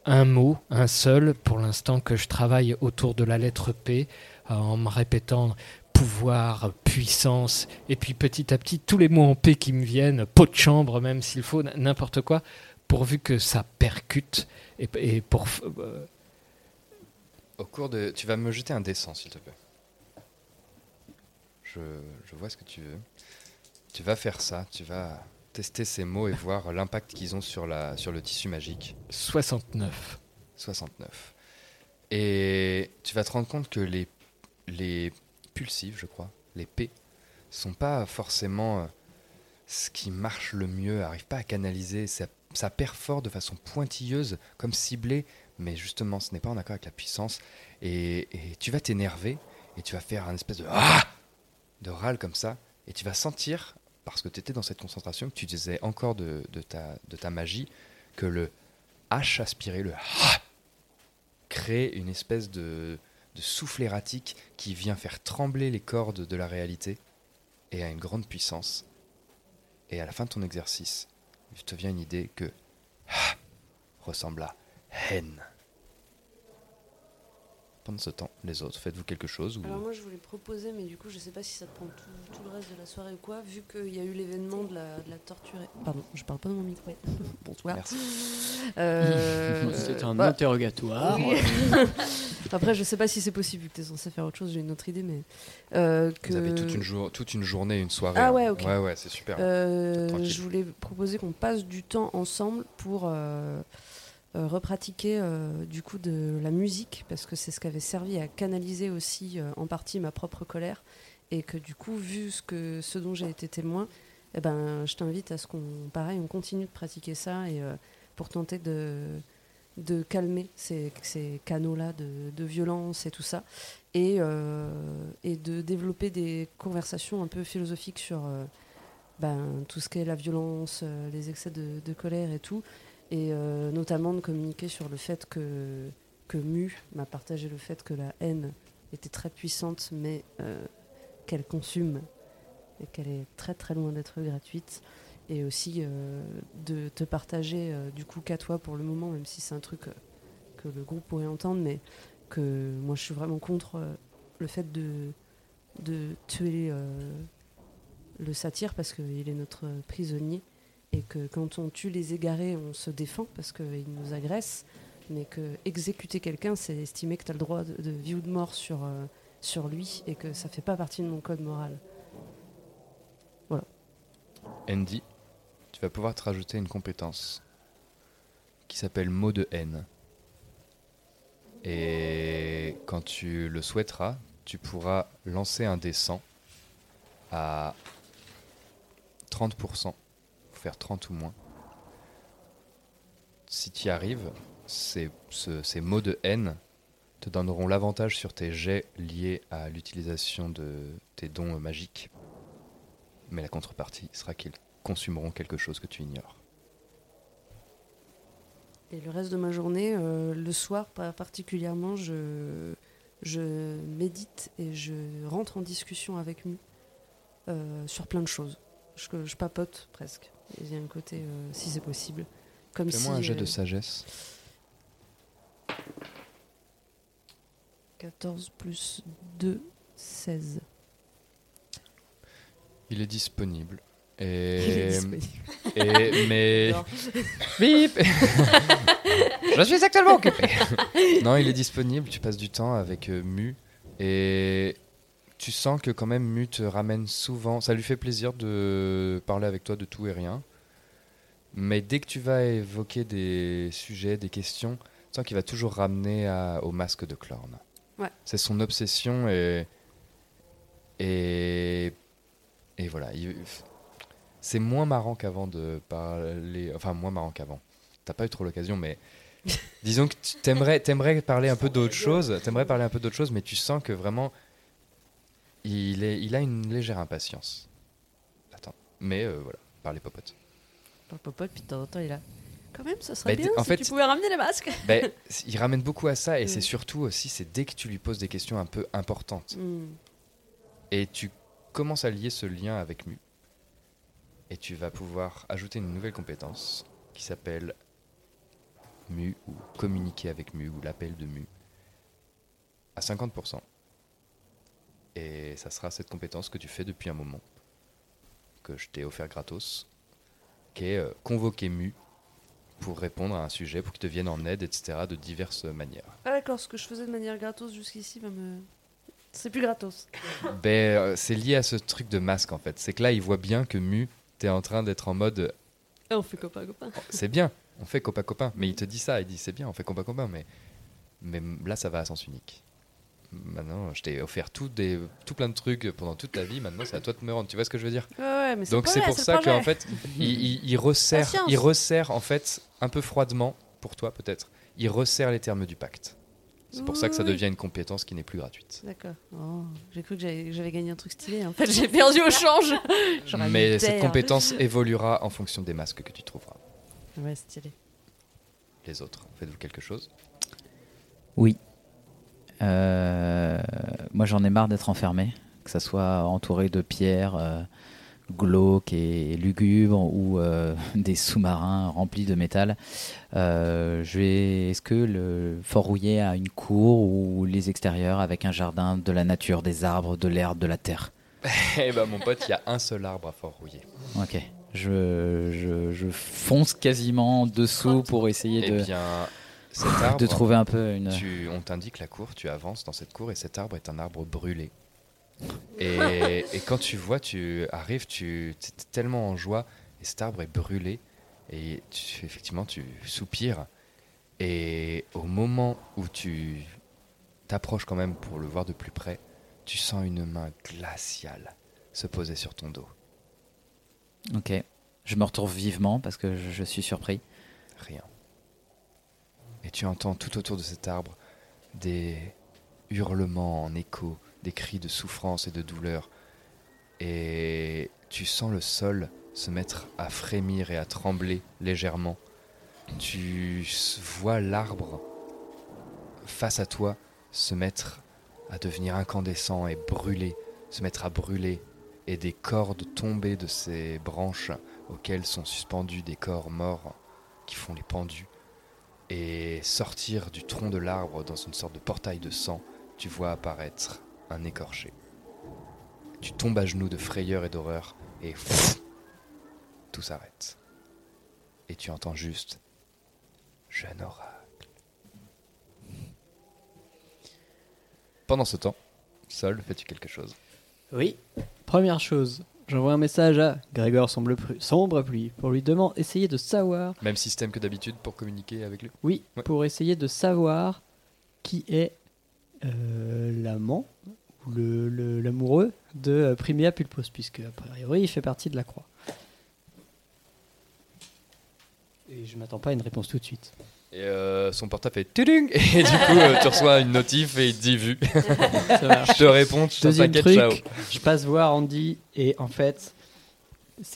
Un mot, un seul, pour l'instant que je travaille autour de la lettre P, euh, en me répétant pouvoir, puissance, et puis petit à petit, tous les mots en P qui me viennent, pot de chambre même s'il faut, n'importe quoi, pourvu que ça percute, et, pour... euh,
Au cours de. Tu vas me jeter un dessin, s'il te plaît. Je, je vois ce que tu veux. Tu vas faire ça, tu vas tester ces mots et voir l'impact qu'ils ont sur, la, sur le tissu magique.
69.
69. Et tu vas te rendre compte que les, les pulsives, je crois, les P, sont pas forcément euh, ce qui marche le mieux, arrive pas à canaliser, ça, ça perfore de façon pointilleuse, comme ciblé, mais justement, ce n'est pas en accord avec la puissance. Et, tu vas t'énerver, et tu vas faire un espèce de ah de râle comme ça, et tu vas sentir, parce que tu étais dans cette concentration, que tu disais encore de, ta, magie, que le H aspiré, le ah crée une espèce de, de souffle erratique qui vient faire trembler les cordes de la réalité et a une grande puissance. Et à la fin de ton exercice, il te vient une idée que ah ressemble à haine. Pendant ce temps, les autres, faites-vous quelque chose ou...
Alors moi je voulais proposer, mais du coup je sais pas si ça te prend tout, tout le reste de la soirée ou quoi, vu qu'il y a eu l'événement de la, de la torturée. Pardon, je parle pas dans mon micro. (laughs) Bonsoir.
Merci.
Euh, (laughs)
C'est un
bah,
interrogatoire.
oui. (laughs) Après je sais pas si c'est possible vu que tu es censé faire autre chose, j'ai une autre idée, mais... euh, que...
Vous avez toute une, jour, toute une journée, une soirée.
Ah
hein.
ouais, ok.
Ouais, ouais, c'est super.
Euh, je voulais proposer qu'on passe du temps ensemble pour euh, euh, repratiquer euh, du coup de la musique parce que c'est ce qui avait servi à canaliser aussi euh, en partie ma propre colère. Et que du coup vu ce que ce dont j'ai été témoin, eh ben je t'invite à ce qu'on pareil on continue de pratiquer ça et euh, pour tenter de de calmer ces, ces canaux-là de, de violence et tout ça, et, euh, et de développer des conversations un peu philosophiques sur euh, ben, tout ce qu'est la violence, euh, les excès de colère et tout, et euh, notamment de communiquer sur le fait que, Mu m'a partagé le fait que la haine était très puissante, mais euh, qu'elle consume et qu'elle est très très loin d'être gratuite. Et aussi euh, de te partager du coup qu'à toi pour le moment, même si c'est un truc que le groupe pourrait entendre, mais que moi je suis vraiment contre le fait de, de tuer le satyre parce qu'il est notre prisonnier et que quand on tue les égarés, on se défend parce qu'ils nous agressent, mais que exécuter quelqu'un, c'est estimer que tu as le droit de, vie ou de mort sur, euh, sur lui et que ça fait pas partie de mon code moral. Voilà.
Andy, tu vas pouvoir te rajouter une compétence qui s'appelle mot de haine. Et quand tu le souhaiteras, tu pourras lancer un 100 à 30%, faire 30 ou moins. Si tu y arrives, ces, ce- ces mots de haine te donneront l'avantage sur tes jets liés à l'utilisation de tes dons magiques. Mais la contrepartie sera qu'ils consumeront quelque chose que tu ignores.
Et le reste de ma journée, euh, le soir particulièrement, je, médite et je rentre en discussion avec Mu euh, sur plein de choses. Je papote presque. Il y a un côté, euh, si c'est possible. Comme si,
Fais-moi un jet de
euh,
sagesse.
14 plus 2, 16.
Il est disponible. Et, (laughs)
Il est disponible.
et- mais (laughs) bip. (laughs) Je suis actuellement occupé. non, il est disponible. Tu passes du temps avec euh, Mu et tu sens que quand même Mu te ramène souvent. Ça lui fait plaisir de parler avec toi de tout et rien. Mais dès que tu vas évoquer des sujets, des questions, tu sens qu'il va toujours ramener à- au masque de Clorne.
Ouais.
C'est son obsession et et et voilà. il- c'est moins marrant qu'avant de parler. Enfin, moins marrant qu'avant. T'as pas eu trop l'occasion, mais (laughs) disons que tu t'aimerais, t'aimerais parler un peu d'autre chose. T'aimerais parler un peu d'autre chose, mais tu sens que vraiment, il, est, il a une légère impatience. Attends, mais euh, voilà, par les popotes.
Par popote, puis de temps en temps, il là. Quand même, ça serait
Bah,
bien
en
si
fait-
tu pouvais ramener les masques. (laughs)
Ben, il ramène beaucoup à ça, et
Mm.
c'est surtout aussi, c'est dès que tu lui poses des questions un peu importantes,
Mm.
et tu commences à lier ce lien avec Mu, et tu vas pouvoir ajouter une nouvelle compétence qui s'appelle Mu, ou communiquer avec Mu, ou l'appel de Mu, à 50%. Et ça sera cette compétence que tu fais depuis un moment, que je t'ai offert gratos, qui est euh, convoquer Mu pour répondre à un sujet, pour qu'il te vienne en aide, etc., de diverses manières.
Ah d'accord, ce que je faisais de manière gratos jusqu'ici va me... C'est plus gratos. (laughs)
Ben, euh, c'est lié à ce truc de masque en fait. C'est que là, il voit bien que Mu, t'es en train d'être en mode
Ah, on fait copain copain.
c'est bien, on fait copain copain. Mais il te dit ça, il dit c'est bien, on fait copain copain. Mais, mais là, ça va à sens unique. Maintenant, je t'ai offert tout, des, tout plein de trucs pendant toute ta vie. Maintenant, c'est à toi de me rendre. Tu vois ce que je veux dire
Ouais, ouais, mais c'est
Donc c'est pour ça qu'en fait, il, il- il resserre, il resserre en fait un peu froidement pour toi peut-être. Il resserre les termes du pacte. C'est pour ça que ça devient une compétence qui n'est plus gratuite.
D'accord. Oh, j'ai cru que j'avais gagné un truc stylé. En fait, (laughs) j'ai perdu au change. (laughs)
Mais cette
terre.
compétence évoluera en fonction des masques que tu trouveras.
Ouais, stylé.
Les autres, faites-vous quelque chose?
Oui. Euh, moi, j'en ai marre d'être enfermé, que ça soit entouré de pierres euh, glauques et lugubres ou euh, (laughs) des sous-marins remplis de métal. Euh. Est-ce que le Fort Rouillé a une cour ou les extérieurs avec un jardin, de la nature, des arbres, de l'herbe, de la terre?
Eh ben mon pote, il y a un seul arbre à Fort Rouillé.
Ok. Je, je, je fonce quasiment dessous pour essayer
Eh
de,
bien, cet (laughs) arbre,
de trouver un peu une.
tu- on t'indique la cour, tu avances dans cette cour et cet arbre est un arbre brûlé. Et, (laughs) et quand tu vois, tu arrives, tu es tellement en joie et cet arbre est brûlé et tu, effectivement tu soupires. Et au moment où tu t'approches quand même pour le voir de plus près, tu sens une main glaciale se poser sur ton dos.
Ok. Je me retourne vivement parce que je, je suis surpris.
Rien. Et tu entends tout autour de cet arbre des hurlements en écho, des cris de souffrance et de douleur. Et tu sens le sol se mettre à frémir et à trembler légèrement. Tu vois l'arbre face à toi se mettre à devenir incandescent et brûler, se mettre à brûler, et des cordes tomber de ses branches auxquelles sont suspendus des corps morts qui font les pendus, et sortir du tronc de l'arbre dans une sorte de portail de sang, tu vois apparaître un écorché. Tu tombes à genoux de frayeur et d'horreur, et tout s'arrête. Et tu entends juste Jeune oracle. Pendant ce temps, Sol, fais-tu quelque chose?
Oui. Première chose, j'envoie un message à Grégor Sombre, Sombre Pluie pour lui demander, essayer de savoir.
Même système que d'habitude pour communiquer avec lui
Oui,
Ouais.
pour essayer de savoir qui est euh, l'amant ou le- le- l'amoureux de euh, Primia Pulpos, puisque a priori il fait partie de la croix. Et je m'attends pas à une réponse tout de suite.
Et euh, son portable fait tudung (laughs) et du coup euh, tu reçois une notif et il te dit vu. Je te réponds, tu t'inquiète, ciao.
je passe voir Andy et en fait,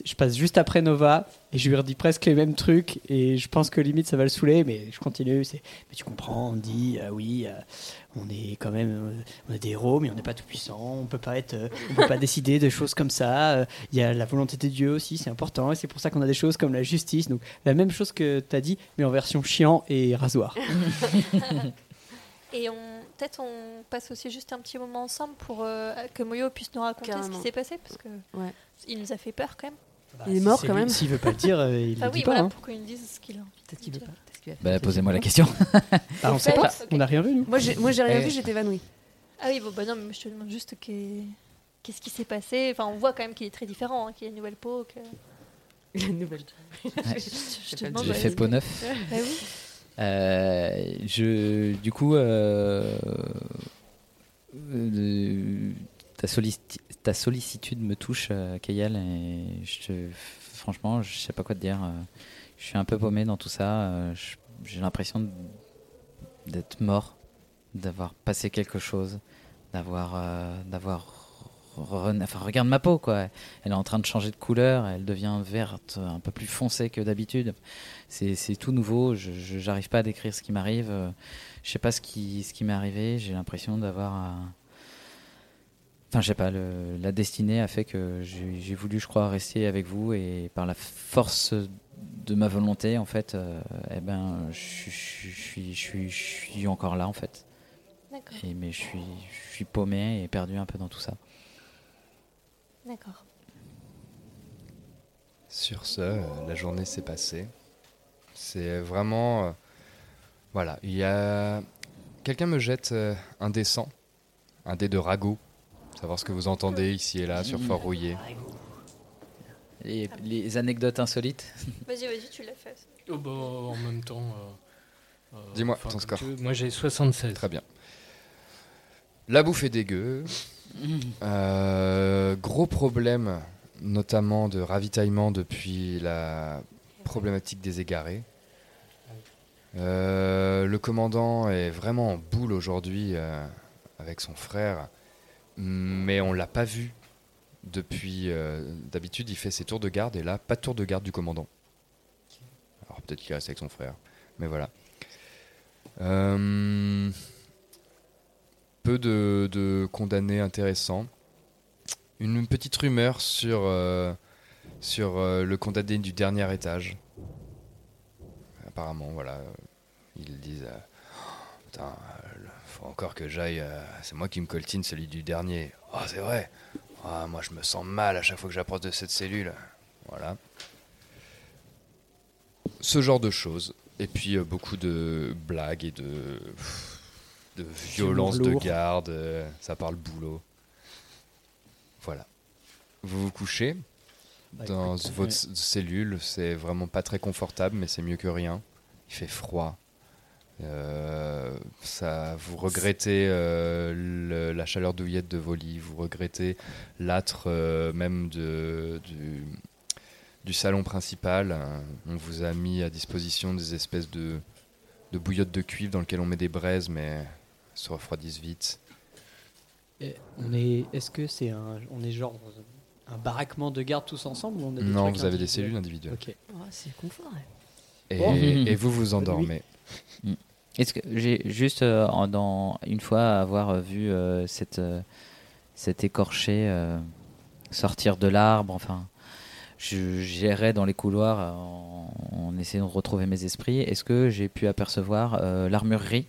je passe juste après Nova et je lui redis presque les mêmes trucs et je pense que limite ça va le saouler, mais je continue. C'est, mais tu comprends, Andy, euh, oui, euh, on est quand même, euh, on est des héros, mais on n'est pas tout puissant. On peut pas être, euh, on peut pas (laughs) décider de choses comme ça. euh, Il y a la volonté de Dieu aussi, c'est important et c'est pour ça qu'on a des choses comme la justice. Donc la même chose que tu as dit, mais en version chiant et rasoir.
Et on, peut-être on passe aussi juste un petit moment ensemble pour euh, que Moyo puisse nous raconter ce qui s'est passé parce que il nous a fait peur quand même.
Il est mort quand
lui-
même.
S'il veut pas le dire, euh, il
Ah
le
oui,
dit pas.
voilà,
hein.
pour qu'il nous dise ce qu'il a envie. Peut-être
qu'il veut pas.
Bah, posez-moi la question. (laughs)
Ah, on sait pas, on n'a rien vu nous.
Moi, j'ai, moi, j'ai rien vu, j'étais évanouie.
Ah oui, bon, bah non, mais je te demande juste qu'est- qu'est-ce qui s'est passé. Enfin, on voit quand même qu'il est très différent, hein, qu'il a une nouvelle peau. Que... (laughs)
Une nouvelle. (laughs)
je, je te demande,
J'ai
ouais,
fait peau neuf.
Bah oui.
Euh, je, du coup, euh, euh, ta, sollici- ta sollicitude me touche, euh, Kayal, et je franchement, je sais pas quoi te dire. euh, Je suis un peu paumé dans tout ça. euh, J'ai l'impression d'être mort, d'avoir passé quelque chose, d'avoir, euh, Enfin, regarde ma peau, quoi. Elle est en train de changer de couleur, elle devient verte, un peu plus foncée que d'habitude. C'est tout nouveau, je j'arrive pas à décrire ce qui m'arrive. Je sais pas ce qui, ce qui m'est arrivé, j'ai l'impression d'avoir. Enfin, je sais pas, le- la destinée a fait que j'ai voulu, je crois, rester avec vous et par la force de ma volonté, en fait, euh, eh ben, je, suis, je, encore là, en fait.
D'accord.
Et, mais je suis, je suis paumé et perdu un peu dans tout ça.
D'accord.
Sur ce, euh, la journée s'est passée. C'est vraiment. euh, voilà, il y a. Quelqu'un me jette euh, un dé 100, un dé de ragot. Savoir ce que vous entendez ici et là sur Fort Rouillé.
Les anecdotes insolites (laughs)
Vas-y, vas-y, tu l'as fait.
Oh, bah, en même temps. euh, euh,
Dis-moi ton score.
Moi j'ai 76.
Très bien. La bouffe est dégueu. (laughs) Euh, gros problème, notamment de ravitaillement depuis la problématique des égarés. Euh, le commandant est vraiment en boule aujourd'hui euh, avec son frère, mais on l'a pas vu depuis. euh, D'habitude, il fait ses tours de garde et là, pas de tour de garde du commandant. Alors peut-être qu'il reste avec son frère, mais voilà. Euh, peu de, condamnés intéressants. Une petite rumeur sur, euh, sur le condamné du dernier étage. Apparemment, voilà. Ils disent Putain, faut encore que j'aille. euh, c'est moi qui me coltine celui du dernier. Ah, c'est vrai Ah, Moi, je me sens mal à chaque fois que j'approche de cette cellule. Voilà. Ce genre de choses. Et puis, euh, beaucoup de blagues et de, de violence de
lourd.
garde. euh, ça parle boulot. Voilà. Vous vous couchez
Bah,
dans votre
ouais.
c- cellule. C'est vraiment pas très confortable, mais c'est mieux que rien. Il fait froid. Euh, ça, vous regrettez euh, le- la chaleur douillette de vos lits, vous regrettez l'âtre euh, même de, du, du salon principal. On vous a mis à disposition des espèces de, de bouillottes de cuivre dans lesquelles on met des braises, mais elles se refroidissent vite.
Et on est, est-ce que c'est un, on est genre un baraquement de garde tous ensemble ou on a des
Non,
trucs
vous avez des cellules individuelles.
Ok.
Oh, c'est confort. ouais.
Et,
Bon.
et vous vous endormez.
Mm. Est-ce que j'ai juste euh, en- une fois avoir euh, vu euh, cette cet écorché sortir de l'arbre, enfin, je dans les couloirs en, essayant de retrouver mes esprits. Est-ce que j'ai pu apercevoir l'armurerie?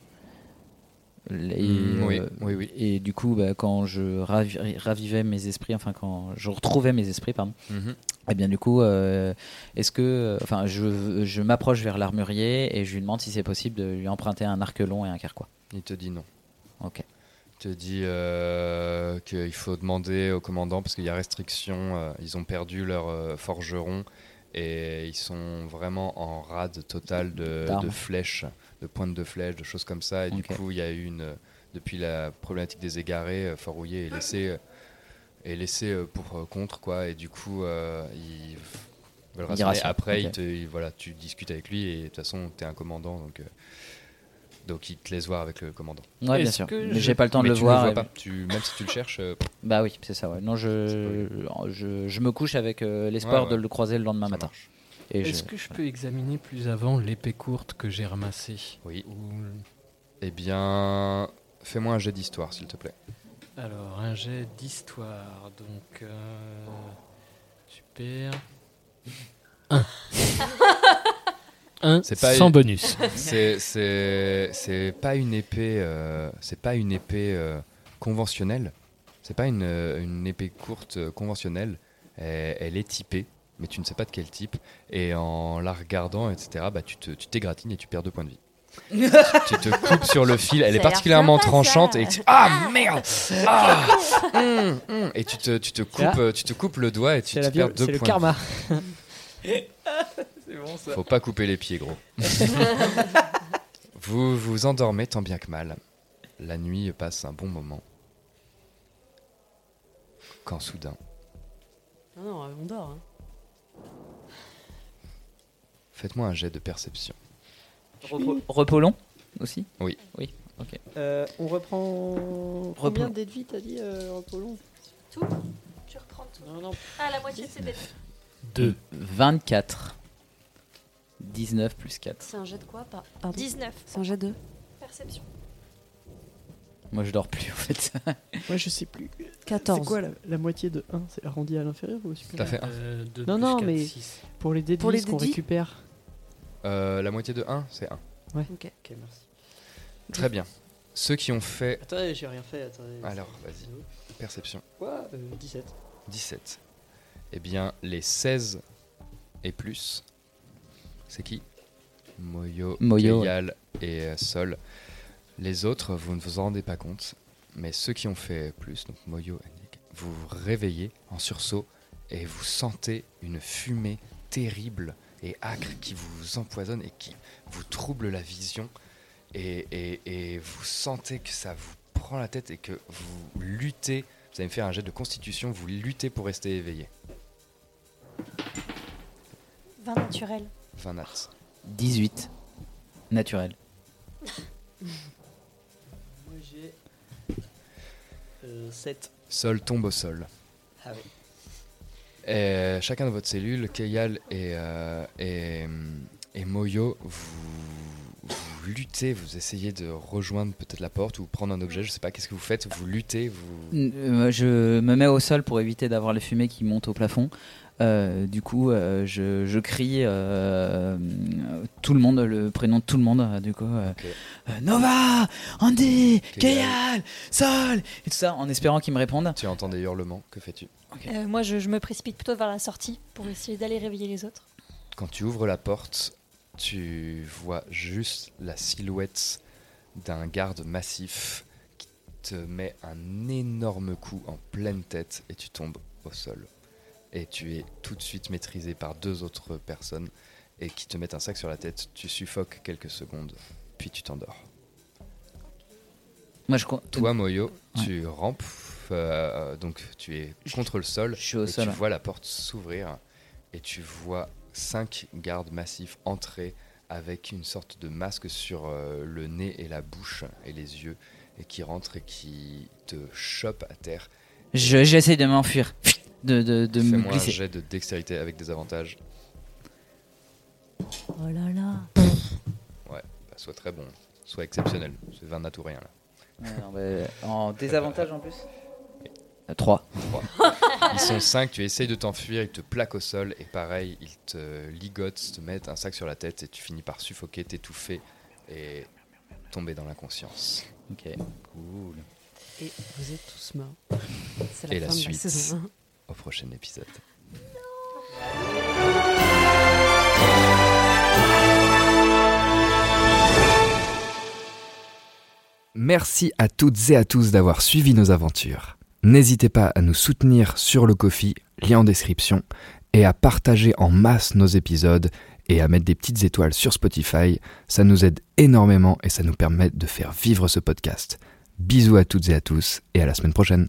Les-
Mm, oui,
euh,
oui, oui.
Et du coup, bah, quand je ravi- ravivais mes esprits, enfin quand je retrouvais mes esprits, pardon,
Mhm.
eh bien, du coup, euh, est-ce que, enfin, je, je m'approche vers l'armurier et je lui demande si c'est possible de lui emprunter un arc long et un carquois.
Il te dit non.
Ok.
Il te dit euh, qu'il faut demander au commandant parce qu'il y a restriction. ils ont perdu leur forgeron Et ils sont vraiment en rade totale de, flèches, de pointes de flèches, de choses comme ça. Et du coup, il y a eu une. Depuis la problématique des égarés, euh, Fort Rouillé est laissé, est laissé euh, pour euh, contre, quoi. Et du coup, euh, ils veulent
Il
rassembler.
rassure,
Après,
ok.
il te- il- voilà, tu discutes avec lui et de toute façon, tu es un commandant. Donc, euh, donc, il te laisse voir avec le commandant.
Ouais, bien sûr. Mais j'ai pas le temps
Mais
de le
tu
voir.
vois
et-
pas. Tu, même si tu le cherches, euh,
Bah oui, c'est ça. Ouais. Non, je, je, je me couche avec euh, l'espoir
Ouais,
de le croiser le lendemain
ça
matin.
marche.
Et je-
Est-ce que je peux examiner plus avant l'épée courte que j'ai ramassée
Oui.
Ou-
Eh bien, fais-moi un jet d'histoire, s'il te plaît.
Alors, un jet d'histoire. Donc, euh, super. Un. (laughs) Un
C'est pas
sans bonus. (laughs)
C'est c'est c'est pas une épée euh, c'est pas une épée euh, conventionnelle. C'est pas une, euh, une épée courte conventionnelle. Elle, elle est typée, mais tu ne sais pas de quel type. Et en la regardant, etc. Bah tu te tu t'égratines et tu perds deux points de vie. (laughs) tu te coupes sur le fil. Elle
Ça
est particulièrement tranchante et tu ah merde ah (laughs) hum, hum. et tu te tu te coupes tu te coupes le doigt et tu,
C'est la
tu perds
viol-
deux
c'est le
points.
karma.
C'est bon ça.
Faut pas couper les pieds, gros. (laughs) vous vous endormez tant bien que mal. La nuit passe un bon moment. Quand soudain,
Ah non, on dort. hein.
faites-moi un jet de perception.
Repos, repos long aussi?
Oui.
Oui, ok.
Euh, on reprend. Combien
Repos.
vie t'as dit, euh, repos long
Tout? Tu reprends tout?
Non, non.
Ah, la moitié de ses bêtes.
2.
24. 19 plus 4.
C'est un jet de quoi par- Pardon
19.
C'est un jet de
Perception.
Moi je dors plus en fait. (laughs)
Moi je sais plus.
14.
C'est quoi la, la moitié de 1 C'est arrondi à l'inférieur ou au supérieur?
T'as fait un
Euh, deux
Non,
plus
non,
quatre,
mais
six.
pour les
Pour les
ce qu'on récupère.
Euh, La moitié de 1, c'est 1.
Ouais.
Ok.
Ok, merci.
Très bien. Ceux qui ont fait.
Attendez, j'ai rien fait. Attendez.
Alors, vas-y. Perception.
Quoi Euh, 17.
17. Eh bien, les 16 et plus, c'est qui Moyo,
Moyo,
Keyal et euh, Sol. Les autres, vous ne vous en rendez pas compte, mais ceux qui ont fait plus, donc Moyo et Nick, vous vous réveillez en sursaut et vous sentez une fumée terrible et acre qui vous empoisonne et qui vous trouble la vision. Et, et- et vous sentez que ça vous prend la tête et que vous luttez. Vous allez me faire un jet de constitution, vous luttez pour rester éveillé.
20 naturel.
20 nats.
18. Naturel.
Moi j'ai. 7.
Sol tombe au sol.
Ah oui.
Et chacun de votre cellule, Keyal et, euh, et, et Moyo, vous luttez, vous essayez de rejoindre peut-être la porte ou prendre un objet, je sais pas, qu'est-ce que vous faites? Vous luttez, vous...
Euh, je me mets au sol pour éviter d'avoir les fumées qui montent au plafond. Euh, du coup, euh, je, je crie euh, tout le monde, le prénom de tout le monde. euh, Du coup, euh, euh, Nova, Andy.
Keyal,
Sol, et tout ça, en espérant qu'ils me répondent.
Tu entends des hurlements, que fais-tu?
Euh, moi, je, je me précipite plutôt vers la sortie pour essayer d'aller réveiller les autres.
Quand tu ouvres la porte, tu vois juste la silhouette d'un garde massif qui te met un énorme coup en pleine tête et tu tombes au sol. Et tu es tout de suite maîtrisé par deux autres personnes et qui te mettent un sac sur la tête. Tu suffoques quelques secondes, puis tu t'endors.
Moi, je
Toi, Moyo,
Ouais.
tu rampes, euh, donc tu es contre le sol.
Je suis au
et
sol.
tu vois la porte s'ouvrir et tu vois cinq gardes massifs entrer avec une sorte de masque sur euh, le nez et la bouche et les yeux et qui rentrent et qui te chopent à terre.
Je- J'essaie de m'enfuir, de, de, de me
Fais-moi un
glisser.
jet de dextérité avec des avantages.
Oh là là.
Ouais, bah, soit très bon, soit exceptionnel. C'est 20 nat ou rien là.
Ouais, non, mais en désavantage en plus 3.
Trois. Ils sont cinq, tu essayes de t'enfuir, ils te plaquent au sol et pareil, ils te ligotent, te mettent un sac sur la tête et tu finis par suffoquer, t'étouffer et tomber dans l'inconscience.
Ok.
Cool.
Et vous êtes tous morts. C'est
Et
la
la
de
suite.
la saison 1.
Au prochain épisode.
Merci à toutes et à tous d'avoir suivi nos aventures. N'hésitez pas à nous soutenir sur le Kofi, lien en description, et à partager en masse nos épisodes et à mettre des petites étoiles sur Spotify. Ça nous aide énormément et ça nous permet de faire vivre ce podcast. Bisous à toutes et à tous et à la semaine prochaine.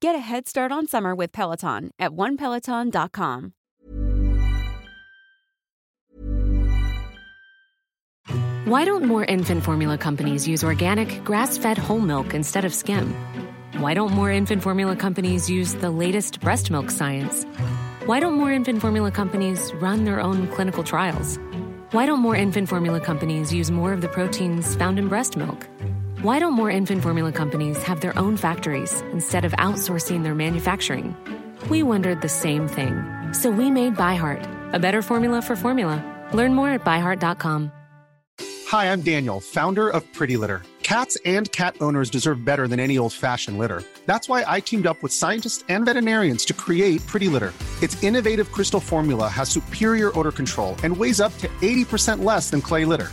Get a head start on summer with Peloton at onepeloton.com.
Why don't more infant formula companies use organic, grass fed whole milk instead of skim? Why don't more infant formula companies use the latest breast milk science? Why don't more infant formula companies run their own clinical trials? Why don't more infant formula companies use more of the proteins found in breast milk? Why don't more infant formula companies have their own factories instead of outsourcing their manufacturing? We wondered the same thing. So we made ByHeart, a better formula for formula. Learn more at byheart.com.
Hi, I'm Daniel, founder of Pretty Litter. Cats and cat owners deserve better than any old fashioned litter. That's why I teamed up with scientists and veterinarians to create Pretty Litter. Its innovative crystal formula has superior odor control and weighs up to 80% less than clay litter.